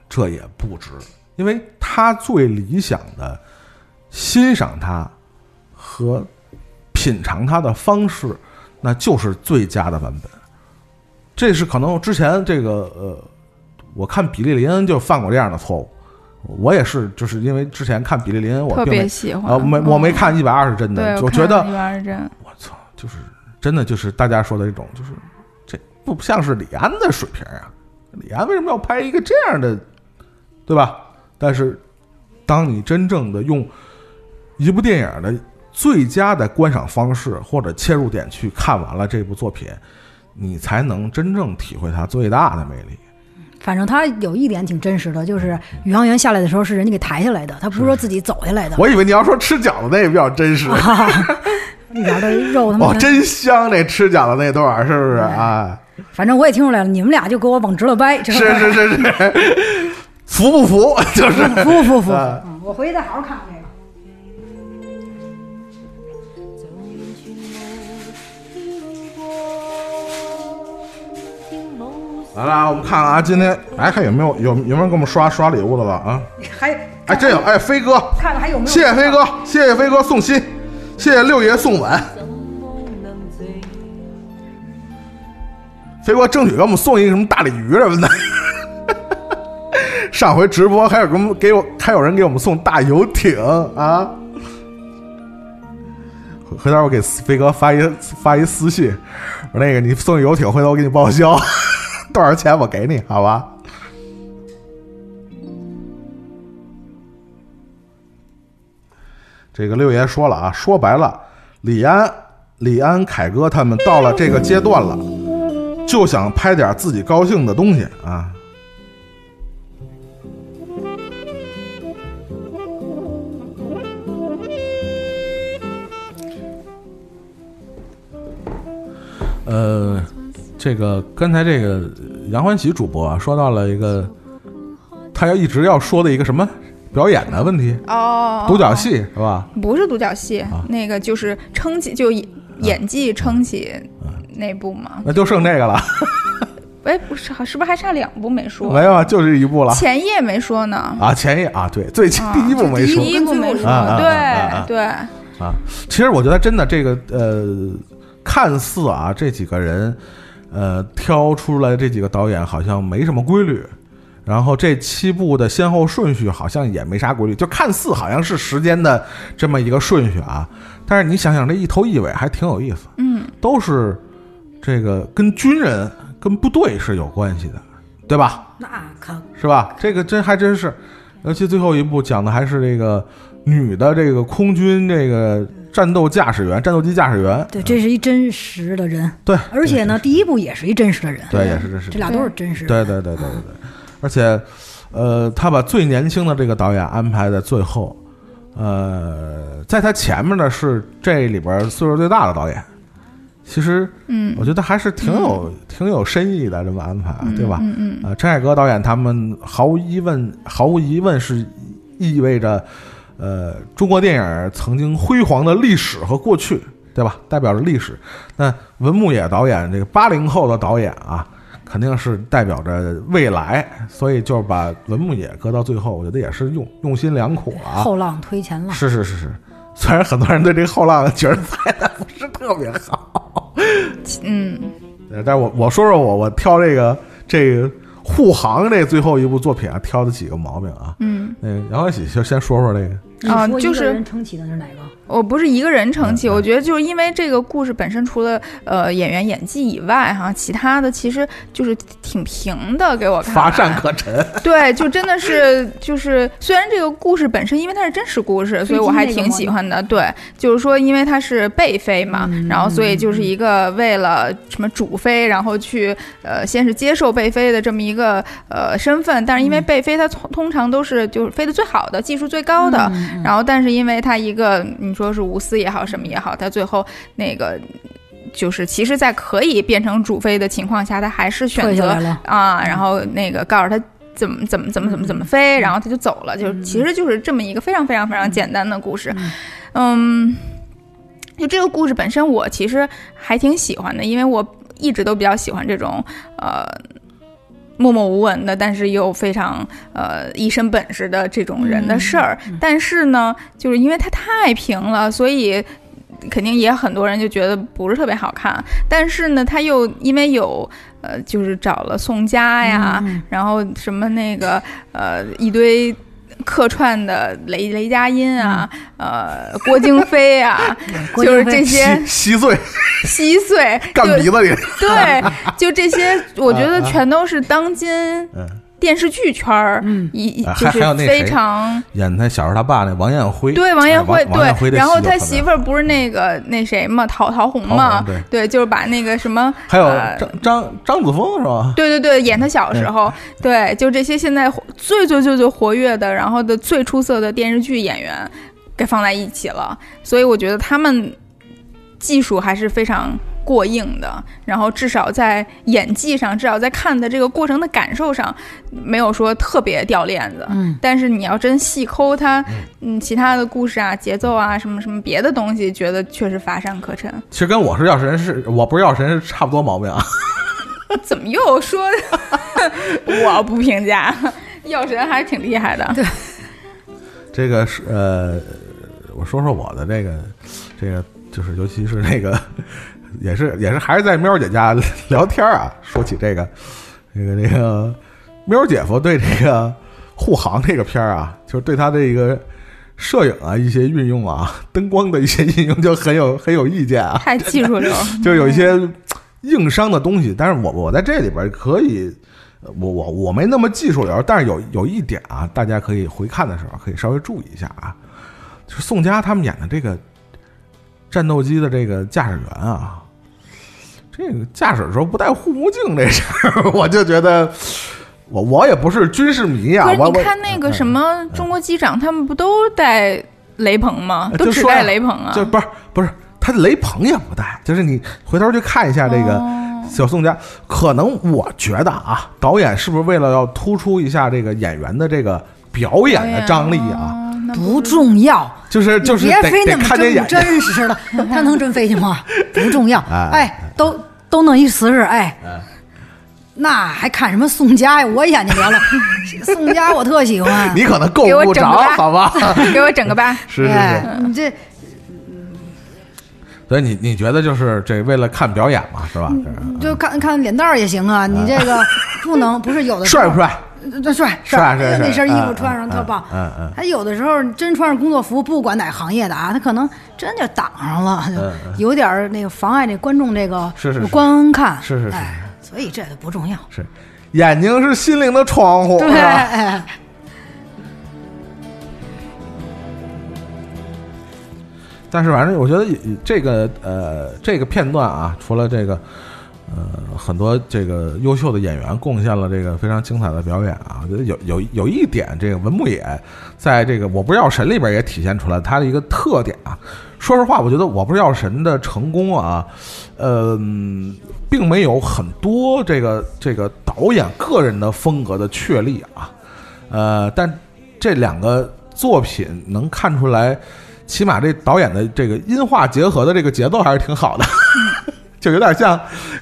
这也不值，因为他最理想的欣赏它和品尝它的方式，那就是最佳的版本。这是可能之前这个呃，我看比利林恩就犯过这样的错误。我也是，就是因为之前看比利林恩，我特别喜欢。呃，没我没嗯看一百二十帧，的，我觉得一百二十帧，我操，就是真的就是大家说的这种，就是这不像是李安的水平啊！李安为什么要拍一个这样的，对吧？但是当你真正的用一部电影的最佳的观赏方式或者切入点去看完了这部作品，你才能真正体会它最大的魅力。反正他有一点挺真实的，就是宇航员下来的时候是人家给抬下来的，他不是说自己走下来的。我以为你要说吃饺子那个比较真实，里边的肉他妈哦，真香！那吃饺子那段儿是不是啊？反正我也听出来了，你们俩就给我往直了掰，是是是是，服不服？就是服服服。啊嗯我回去再好好看看这个。来来，我们看看啊，今天哎，看有没有有有没有给我们刷刷礼物的了啊？还哎，真有哎，飞哥，看看还有没有？谢谢飞哥，谢谢飞哥送心，谢谢六爷送吻。飞哥争取给我们送一个什么大鲤鱼什么的。上回直播还有给我们给我还有人给我们送大游艇啊！回头我给飞哥发一发一私信，我那个你送游艇，回头我给你报销，多少钱我给你，好吧？这个六爷说了啊，说白了，李安、李安、凯哥他们到了这个阶段了，就想拍点自己高兴的东西啊。呃，这个刚才这个杨欢喜主播啊，说到了一个他要一直要说的一个什么表演的问题，哦，独角戏是吧？不是独角戏，啊那个就是撑起，就演演技撑起那部嘛。那就剩这个了，哎，不是，是不是还差两部没说？没有啊，就这一部了前夜没说呢。啊。前夜啊，对，最啊第一部没说第一部没说，对对，啊。其实我觉得真的这个呃，看似啊这几个人呃挑出来这几个导演好像没什么规律。然后这七部的先后顺序好像也没啥规律，就看似好像是时间的这么一个顺序啊，但是你想想这一头一尾还挺有意思，嗯，都是这个跟军人、跟部队是有关系的，对吧？那可是吧？这个真还真是，尤其最后一部讲的还是这个女的这个空军这个战斗驾驶员、战斗机驾驶员，对，这是一真实的人，对，而且呢，第一部也是一真实的人，对也是真实这俩都是真实的。对对对对对对，而且，呃，他把最年轻的这个导演安排在最后，呃，在他前面的是这里边岁数最大的导演。其实，嗯。我觉得还是挺有、挺有深意的这么安排，对吧？嗯嗯呃，陈凯歌导演他们毫无疑问，毫无疑问是意味着，呃，中国电影曾经辉煌的历史和过去，对吧？代表着历史。那文牧野导演这个八零后的导演啊，肯定是代表着未来，所以就是把文牧野搁到最后，我觉得也是用用心良苦了啊。后浪推前浪，是是是是，虽然很多人对这个后浪觉得拍的不是特别好，嗯，呃但是我我说说我我挑这个这个护航这最后一部作品啊，挑的几个毛病啊。嗯，那个杨欢喜就先说说这个，你啊就是一个人撑起的是哪个？我不是一个人撑起，我觉得就是因为这个故事本身，除了呃演员演技以外，哈，其他的其实就是挺平的，给我看。乏善可陈。对，就真的是 就是，虽然这个故事本身因为它是真实故事，所以我还挺喜欢的。对，就是说因为它是被妃嘛，嗯然后所以就是一个为了什么主妃，然后去呃先是接受被妃的这么一个呃身份，但是因为被妃她通通常都是就是飞得最好的，技术最高的，嗯然后但是因为他一个你说是无私也好，什么也好，他最后那个。就是，其实，在可以变成主妃的情况下，他还是选择啊，然后那个告诉他怎么怎么怎么怎么怎么飞，然后他就走了，就其实就是这么一个非常非常非常简单的故事，嗯，就这个故事本身我其实还挺喜欢的，因为我一直都比较喜欢这种呃。默默无闻的，但是又非常呃一身本事的这种人的事儿，但是呢，就是因为它太平了，所以肯定也很多人就觉得不是特别好看。但是呢，他又因为有呃，就是找了宋佳呀，然后什么那个呃一堆。客串的雷雷佳音啊，呃，郭京飞啊，就是这些稀稀碎。稀碎，干就鼻子里，对，就这些，我觉得全都是当今嗯，电视剧圈儿嗯。一就是非常演他小时候他爸那王艳辉，对王艳辉对，然后他媳妇儿不是那个那谁嘛，陶陶虹陶嘛虹，对。就是把那个什么还有呃张张张子枫是吧？对对对，演他小时嗯。候，对，就这些现在最最最最活跃的，然后的最出色的电视剧演员，给放在一起了，所以我觉得他们技术还是非常过硬的，然后至少在演技上，至少在看的这个过程的感受上，没有说特别掉链子。嗯，但是你要真细抠它，嗯，其他的故事啊、节奏啊、什么什么别的东西，觉得确实乏善可陈。其实跟我是药神是我不是药神是差不多毛病啊。怎么又说？我不评价，药神还是挺厉害的。对，这个是呃，我说说我的这个这个，就是尤其是那个也是也是还是在喵姐家聊天啊，说起这个这个这个喵姐夫对这个护航这个片儿啊，就是对他这个摄影啊一些运用啊，灯光的一些运用就很有 很有意见啊，太技术流，就有一些硬伤的东西。但是我我在这里边可以，呃我我我没那么技术流，但是有有一点啊，大家可以回看的时候可以稍微注意一下啊，就是宋佳他们演的这个战斗机的这个驾驶员啊，这个驾驶的时候不戴护目镜这事儿，我就觉得我我也不是军事迷啊，不是你看那个什么中国机长，他们不都戴雷朋吗？都只呃就说呀戴雷朋啊。就不是不是，他雷朋也不带，就是你回头去看一下这个哦小宋佳，可能我觉得啊，导演是不是为了要突出一下这个演员的这个表演的张力啊？不重要，就是就是别得得非那么真看见眼睛，真实的，他能真飞去吗？不重要，哎哎，都都弄一死尸，哎，那还看什么宋佳呀？我眼睛得了，宋佳我特喜欢，你可能够给我不着，整好吧？给我整个吧。是是是，哎，你这所以你你觉得就是这为了看表演嘛，是吧？就看看脸蛋儿也行啊，你这个不能不是有的帅不？帅？这帅帅帅帅那身衣服嗯穿上嗯特棒。嗯嗯他有的时候真穿上工作服，不管哪行业的啊，他可能真就挡上了，有点那个妨碍这观众这个嗯是是是观看。是是是哎，所以这个不重要。是，眼睛是心灵的窗户，对，但是反正我觉得这个呃这个片段啊，除了这个呃很多这个优秀的演员贡献了这个非常精彩的表演啊，我觉得有有有一点，这个文牧野在这个《我不是药神》里边也体现出来他的一个特点啊。说实话，我觉得《我不是药神》的成功啊，呃，并没有很多这个这个导演个人的风格的确立啊，呃，但这两个作品能看出来，起码这导演的这个音画结合的这个节奏还是挺好的，就有点像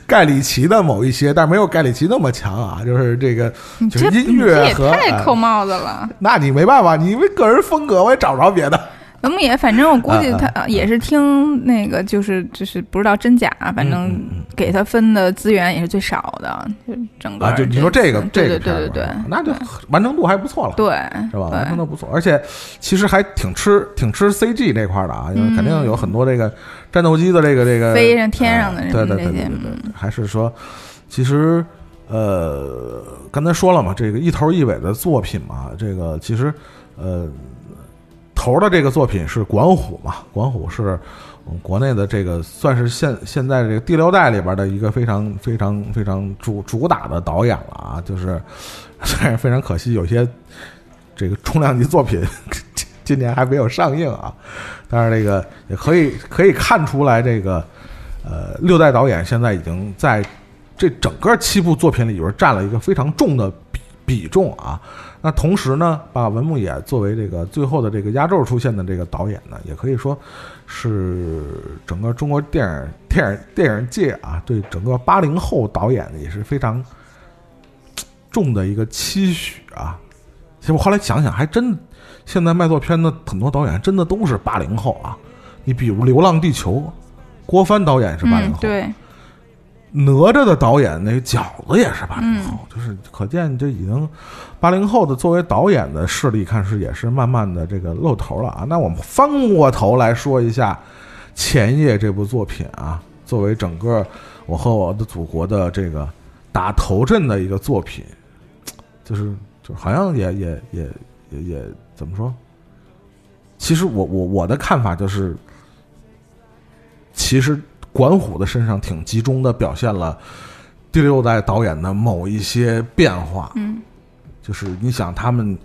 盖里奇的某一些，但没有盖里奇那么强啊，就是这个就是音乐和太扣帽子了。那你没办法，你因为个人风格我也找不着别的。文牧野，反正我估计啊他呃也是听那个，就是就是不知道真假，反嗯正给他分的资源也是最少的，就整个啊，就你说这个这个对对对那就完成度还不错了，对，是吧？完成度不错，而且其实还挺吃挺吃 CG 这块儿的啊，因为肯定有很多这个战斗机的这个这个飞上天上的哎什么这些对对对对对对，还是说，其实呃，刚才说了嘛，这个一头一尾的作品嘛，这个其实呃。头的这个作品是管虎嘛，管虎是我们国内的这个算是现现在这个第六代里边的一个非常非常非常主主打的导演了啊，就是 虽然非常可惜，有些这个重量级作品 今年还没有上映啊，但是这个也可以可以看出来，这个呃六代导演现在已经在这整个七部作品里边占了一个非常重的比比重啊。那同时呢，把文牧野作为这个最后的这个压轴出现的这个导演呢，也可以说是整个中国电影电影电影界啊，对整个八零后导演也是非常重的一个期许啊。其实我后来想想，还真现在卖座片的很多导演真的都是八零后啊。你比如《流浪地球》，郭帆导演是八零后，对，哪吒的导演那个饺子也是八零后，就是可见这已经八零后的作为导演的势力，看是也是慢慢的这个露头了啊。那我们翻过头来说一下《前夜》这部作品啊，作为整个《我和我的祖国》的这个打头阵的一个作品，就是就好像也也也也也怎么说？其实我我我的看法就是，其实管虎的身上挺集中的表现了第六代导演的某一些变化。嗯，就是你想他们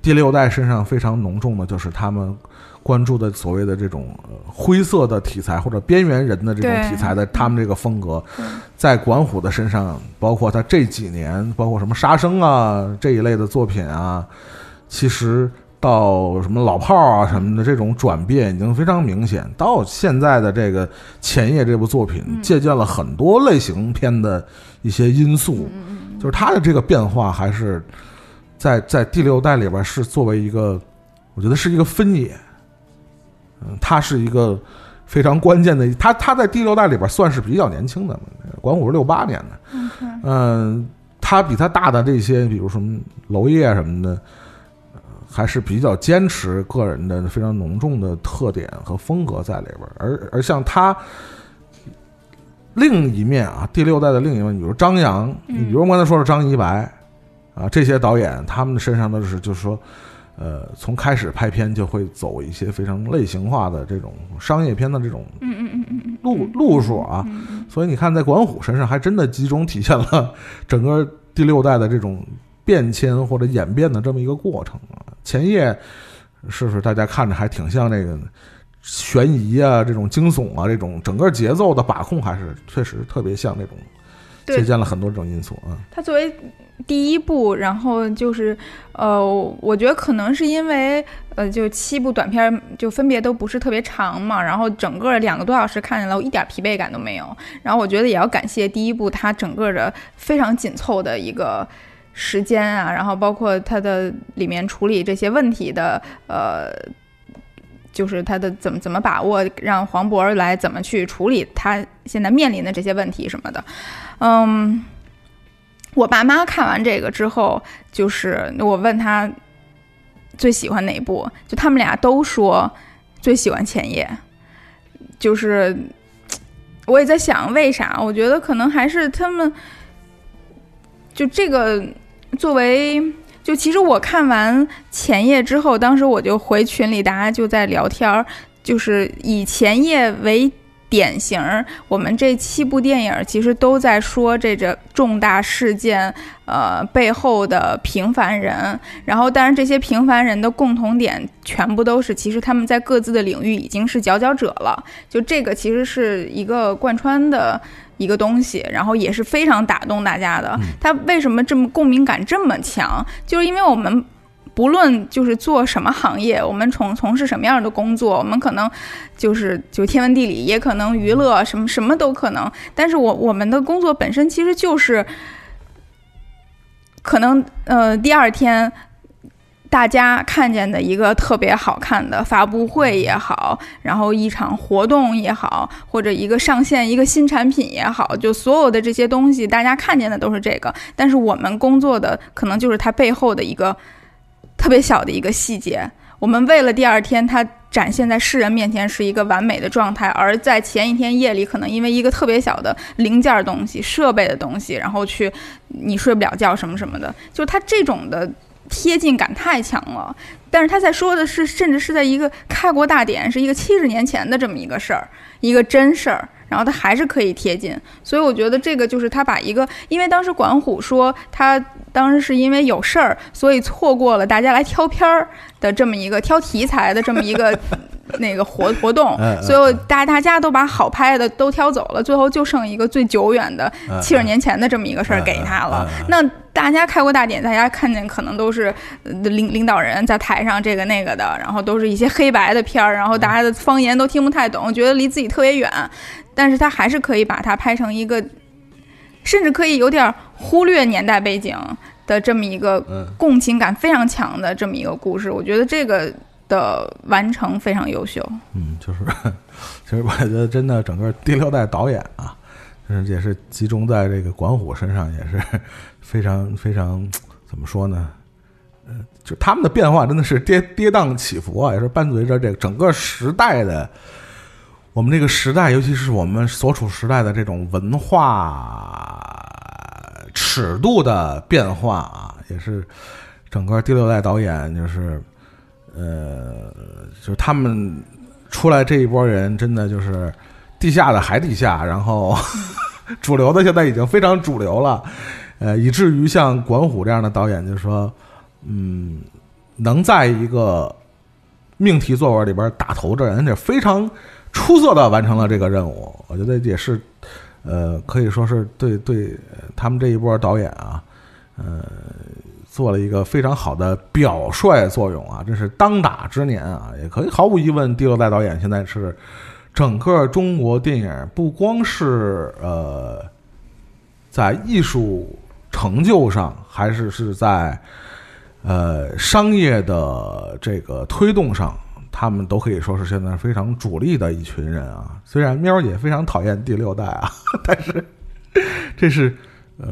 第六代身上非常浓重的，就是他们关注的所谓的这种呃灰色的题材或者边缘人的这种题材的，他们这个风格，在管虎的身上，包括他这几年，包括什么杀生啊这一类的作品啊，其实到什么老炮儿啊什么的这种转变已经非常明显。到现在的这个《前夜》这部作品，借鉴了很多类型片的一些因素，就是它的这个变化还是在在第六代里边是作为一个，我觉得是一个分野。嗯，它是一个非常关键的，他他在第六代里边算是比较年轻的，管虎是六八年的，嗯，他比他大的这些，比如什么娄烨什么的，呃还是比较坚持个人的非常浓重的特点和风格在里边儿，而而像他。另一面啊，第六代的另一面，比如张扬，你比如刚才说的张一白，啊，这些导演他们身上都是，就是说，呃，从开始拍片就会走一些非常类型化的这种商业片的这种嗯嗯嗯嗯嗯，路路数啊，所以你看，在管虎身上还真的集中体现了 整个第六代的这种变迁或者演变的这么一个过程啊。前夜是不是大家看着还挺像那个悬疑啊，这种惊悚啊，这种整个节奏的把控还是确实特别像那种借鉴了很多这种因素啊。它作为第一部，然后就是呃，我觉得可能是因为呃，就七部短片就分别都不是特别长嘛，然后整个两个多小时看下来，我一点疲惫感都没有。然后我觉得也要感谢第一部它整个的非常紧凑的一个。时间啊，然后包括它的里面处理这些问题的，呃，就是他的怎么怎么把握，让黄渤来怎么去处理他现在面临的这些问题什么的，嗯，我爸妈看完这个之后，就是我问他最喜欢哪一部，就他们俩都说最喜欢《前夜》，就是我也在想为啥，我觉得可能还是他们就这个作为。就其实我看完前夜之后，当时我就回群里，大家就在聊天儿，就是以前夜为典型儿，我们这七部电影其实都在说这个重大事件，呃背后的平凡人。然后，当然这些平凡人的共同点全部都是，其实他们在各自的领域已经是佼佼者了。就这个其实是一个贯穿的。一个东西，然后也是非常打动大家的。它为什么这么共鸣感这么强？就是因为我们不论就是做什么行业，我们从从事什么样的工作，我们可能就是就天文地理，也可能娱乐，什么什么都可能。但是我我们的工作本身其实就是可能呃第二天。大家看见的一个特别好看的发布会也好，然后一场活动也好，或者一个上线一个新产品也好，就所有的这些东西，大家看见的都是这个，但是我们工作的可能就是它背后的一个特别小的一个细节。我们为了第二天它展现在世人面前是一个完美的状态，而在前一天夜里，可能因为一个特别小的零件东西、设备的东西，然后去你睡不了觉什么什么的，就它这种的。贴近感太强了，但是他在说的是，甚至是在一个开国大典，是一个七十年前的这么一个事儿，一个真事儿，然后他还是可以贴近，所以我觉得这个就是他把一个，因为当时管虎说他当时是因为有事儿，所以错过了大家来挑片儿的这么一个挑题材的这么一个 那个活活动，所以大大家都把好拍的都挑走了，最后就剩一个最久远的七十年前的这么一个事儿给他了，那。大家开过大典，大家看见可能都是呃领领导人在台上这个那个的，然后都是一些黑白的片儿，然后大家的方言都听不太懂，觉得离自己特别远，但是他还是可以把它拍成一个，甚至可以有点忽略年代背景的这么一个共情感非常强的这么一个故事，我觉得这个的完成非常优秀。嗯，就是，其实我觉得真的整个第六代导演啊，嗯，也是集中在这个管虎身上，也是。非常非常怎么说呢？呃，就他们的变化真的是跌跌宕起伏啊，也是伴随着这个整个时代的我们这个时代，尤其是我们所处时代的这种文化尺度的变化啊，也是整个第六代导演就是呃，就是他们出来这一波人，真的就是地下的还地下，然后 主流的现在已经非常主流了。呃，以至于像管虎这样的导演，就是说，嗯，能在一个命题作文里边打头阵，而且非常出色的完成了这个任务。我觉得也是，呃，可以说是对对他们这一波导演啊，呃，做了一个非常好的表率作用啊，这是当打之年啊，也可以毫无疑问，第六代导演现在是整个中国电影不光是呃，在艺术。成就上，还是是在呃商业的这个推动上，他们都可以说是现在非常主力的一群人啊。虽然喵姐非常讨厌第六代啊，但是这是呃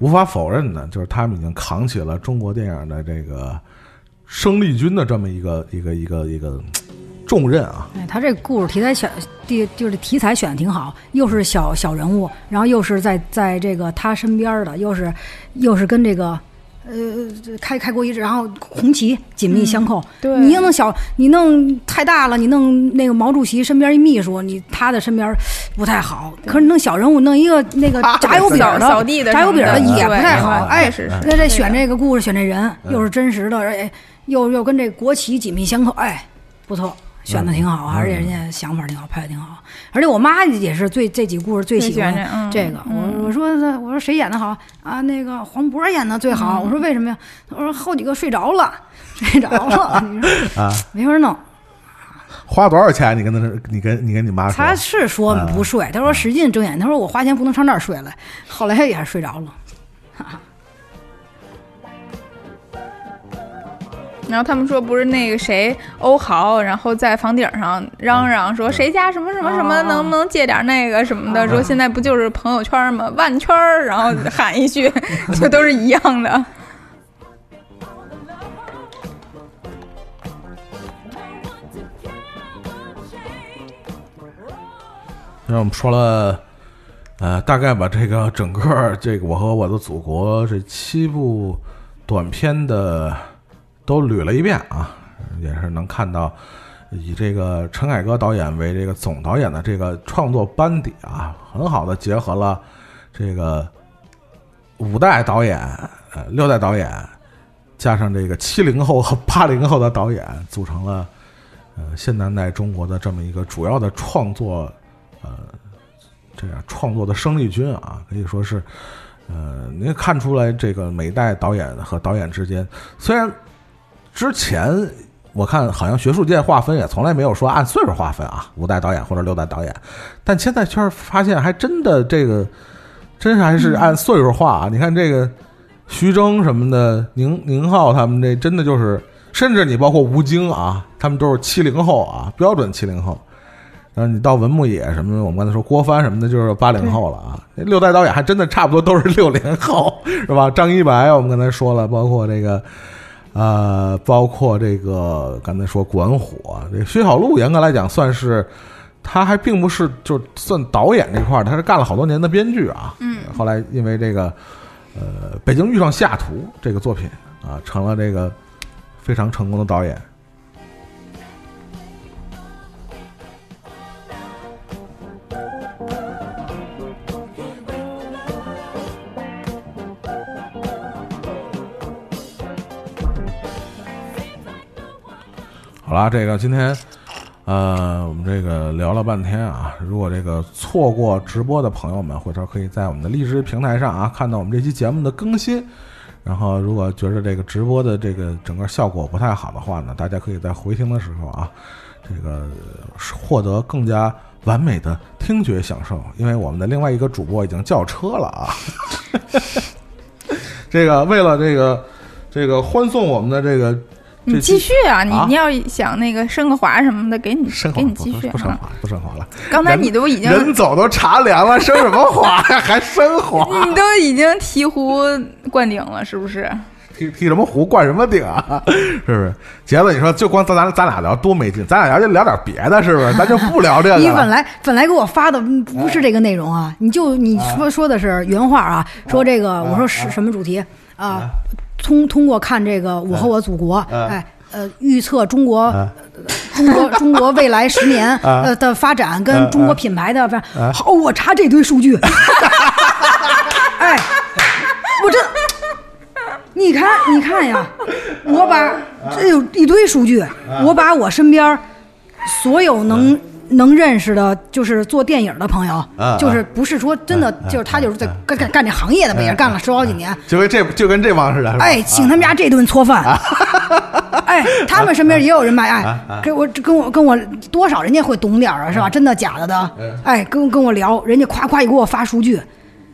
无法否认的，就是他们已经扛起了中国电影的这个生力军的这么一个一个一个一个重任啊。哎，他这故事题材选第就是题材选的挺好，又是小小人物，然后又是在在这个他身边的，又是又是跟这个呃开开国一致，然后红旗紧密相扣。对你弄小，你弄太大了，你弄那个毛主席身边一秘书，你他的身边不太好。可是你弄小人物，弄一个那个炸油饼的扫地的炸油饼的也不太好。对哎，是是那这选这个故事，选这人又是真实的，哎，又又跟这国旗紧密相扣，哎，不错。选的挺好，而且人家想法挺好，拍的挺好。而且我妈也是最这几故事最最喜欢这个。我我说我说谁演的好啊？那个黄渤演的最好。我说为什么呀？我说后几个睡着了，睡着了，你说啊，没法弄。花多少钱？你跟他，你跟你跟你妈说，他是说不睡，他说使劲睁眼，他说我花钱不能上那儿睡来。后来也是睡着了。然后他们说不是那个谁欧豪，然后在房顶上嚷嚷说谁家什么什么什么哦能不能借点那个什么的，说现在不就是朋友圈吗？万圈儿，然后喊一句，就都是一样的。那我们说了，呃，大概把这个整个这个《我和我的祖国》这七部短片的都捋了一遍啊，也是能看到以这个陈凯歌导演为这个总导演的这个创作班底啊，很好的结合了这个五代导演、呃六代导演，加上这个七零后和八零后的导演，组成了呃现当代中国的这么一个主要的创作。呃，这样创作的生力军啊，可以说是，呃，您看出来这个每代导演和导演之间，虽然之前我看好像学术界划分也从来没有说按岁数划分啊，五代导演或者六代导演，但现在却发现还真的这个，真是还是按岁数划啊。你看这个徐峥什么的，宁宁浩他们这真的就是，甚至你包括吴京啊，他们都是七零后啊，标准七零后。然后你到文牧野什么的，我们刚才说郭帆什么的，就是八零后了啊。六代导演还真的差不多都是六零后，是吧？张一白我们刚才说了，包括这个，呃，包括这个刚才说管火，这薛晓路严格来讲算是，他还并不是就算导演这块儿，他是干了好多年的编剧啊。嗯，后来因为这个，呃，北京遇上西雅图这个作品啊，成了这个非常成功的导演。啊，这个今天，呃，我们这个聊了半天啊。如果这个错过直播的朋友们，回头可以在我们的荔枝平台上啊看到我们这期节目的更新。然后，如果觉得这个直播的这个整个效果不太好的话呢，大家可以在回听的时候啊，这个获得更加完美的听觉享受。因为我们的另外一个主播已经叫车了啊。这个为了这个这个欢送我们的这个，你继续啊！你啊你要想那个升个华什么的，给你升华不给你继续啊！不升华不升华了。刚才你都已经人走都茶凉了，升什么华呀？还升华？你都已经醍醐灌顶了，是不是？提提什么壶灌什么顶啊？是不是？杰子，你说就光咱咱咱俩聊多没劲，咱俩聊就聊点别的，是不是？咱就不聊这个你本。来本来给我发的嗯不是这个内容啊，你就你说说的是原话啊，说这个我说是什么主题啊？通通过看这个《我和我祖国》，哎。呃，预测中国啊中国 中国未来十年呃的发展跟中国品牌的发展。好，我查这堆数据，哎，我这。你看，你看呀，我把这有一堆数据，我把我身边儿所有能能认识的，就是做电影的朋友啊，就是不是说真的，就是他就是在干干干这行业的吧，也是干了十好几年。就跟这就跟这帮似的，哎，请他们家这顿搓饭，哎，他们身边也有人卖，哎，给我跟我跟我多少人家会懂点儿啊，是吧？真的假的的，哎，跟跟我聊，人家夸夸一给我发数据，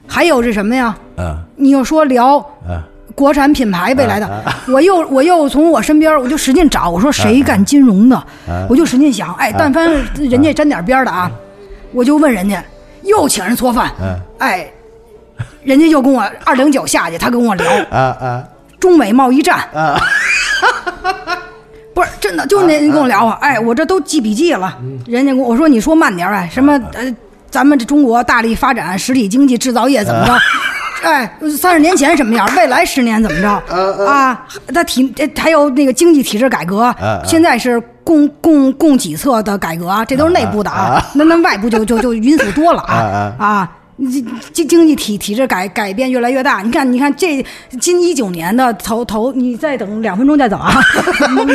还有是什么呀？嗯。你又说聊嗯国产品牌未来的，啊我又我又从我身边我就使劲找，我说谁干金融的，啊。我就使劲想，哎，但凡人家沾点边儿的啊，我就问人家，又请人搓饭，嗯哎，人家又跟我二零九下去，他跟我聊。啊啊。中美贸易战，啊！不是真的，就那人跟我聊啊，哎，我这都记笔记了。嗯。人家跟我我说你说慢点儿哎，什么呃，咱们这中国大力发展实体经济制造业怎么着？哎，三十年前什么样？未来十年怎么着？啊，他体呃还有那个经济体制改革嗯，现在是供供供给侧的改革，这都是内部的啊。那那外部就就就因素多了啊啊。经经经济体体制改改变越来越大，你看，你看这今一九年的头头，你再等两分钟再走啊，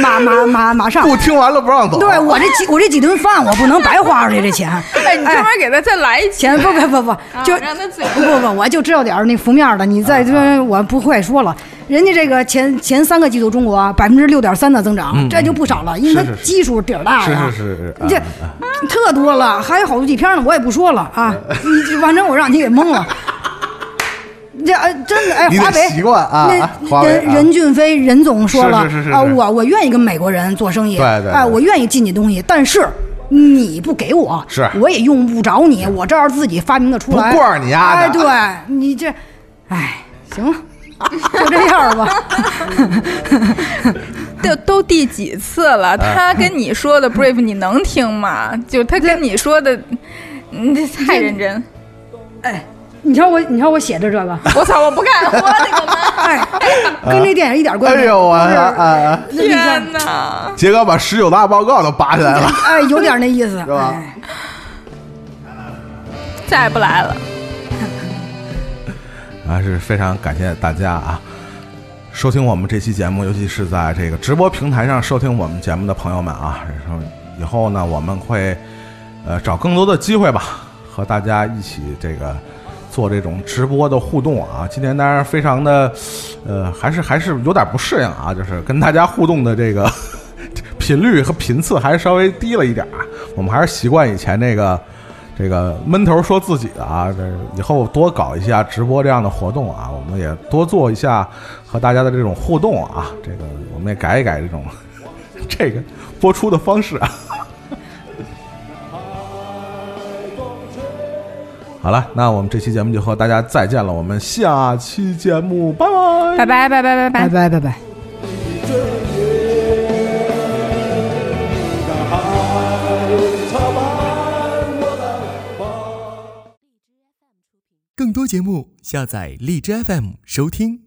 马马马马上，不听完了不让走。对我这几我这几顿饭我不能白花出去这钱，哎，你专门给他再来钱不不不不，就啊让他嘴不不不，我就知道点儿那浮面的，你在这边我不会说了。人家这个前前三个季度中国百分之六点三的增长，这就不少了，因为它是是是基数底儿大是呀。是是，这啊特多了，还有好多几篇呢，我也不说了啊。你这反正我让你给蒙了。这哎真的哎，华为习惯啊啊那华为啊。任任俊飞任总说了啊，是是是是。是我我愿意跟美国人做生意，对对对。哎，我愿意进你东西，但是你不给我，是。我也用不着你，我这儿自己发明的出来，不惯你丫的。哎，对你这，哎，行了，就这样吧。都都第几次了？他跟你说的 brief 你能听吗？就他跟你说的，你这太认真。哎，你瞧我，你瞧我写的这个，我操！我不干，我的个妈！哎，跟这电影一点关系。哎呦我天哪！杰哥把十九大报告都扒下来了，哎，有点那意思，吧哎再也不来了。还是非常感谢大家啊！收听我们这期节目，尤其是在这个直播平台上收听我们节目的朋友们啊，然后以后呢，我们会呃找更多的机会吧，和大家一起这个做这种直播的互动啊。今天当然非常的呃，还是还是有点不适应啊，就是跟大家互动的这个 频率和频次还是稍微低了一点啊。我们还是习惯以前那个。这个闷头说自己的啊，这以后多搞一下直播这样的活动啊，我们也多做一下和大家的这种互动啊，这个我们也改一改这种 这个播出的方式啊。好了，那我们这期节目就和大家再见了，我们下期节目拜拜。拜拜拜拜拜拜拜。拜拜多节目，下载荔枝 FM 收听。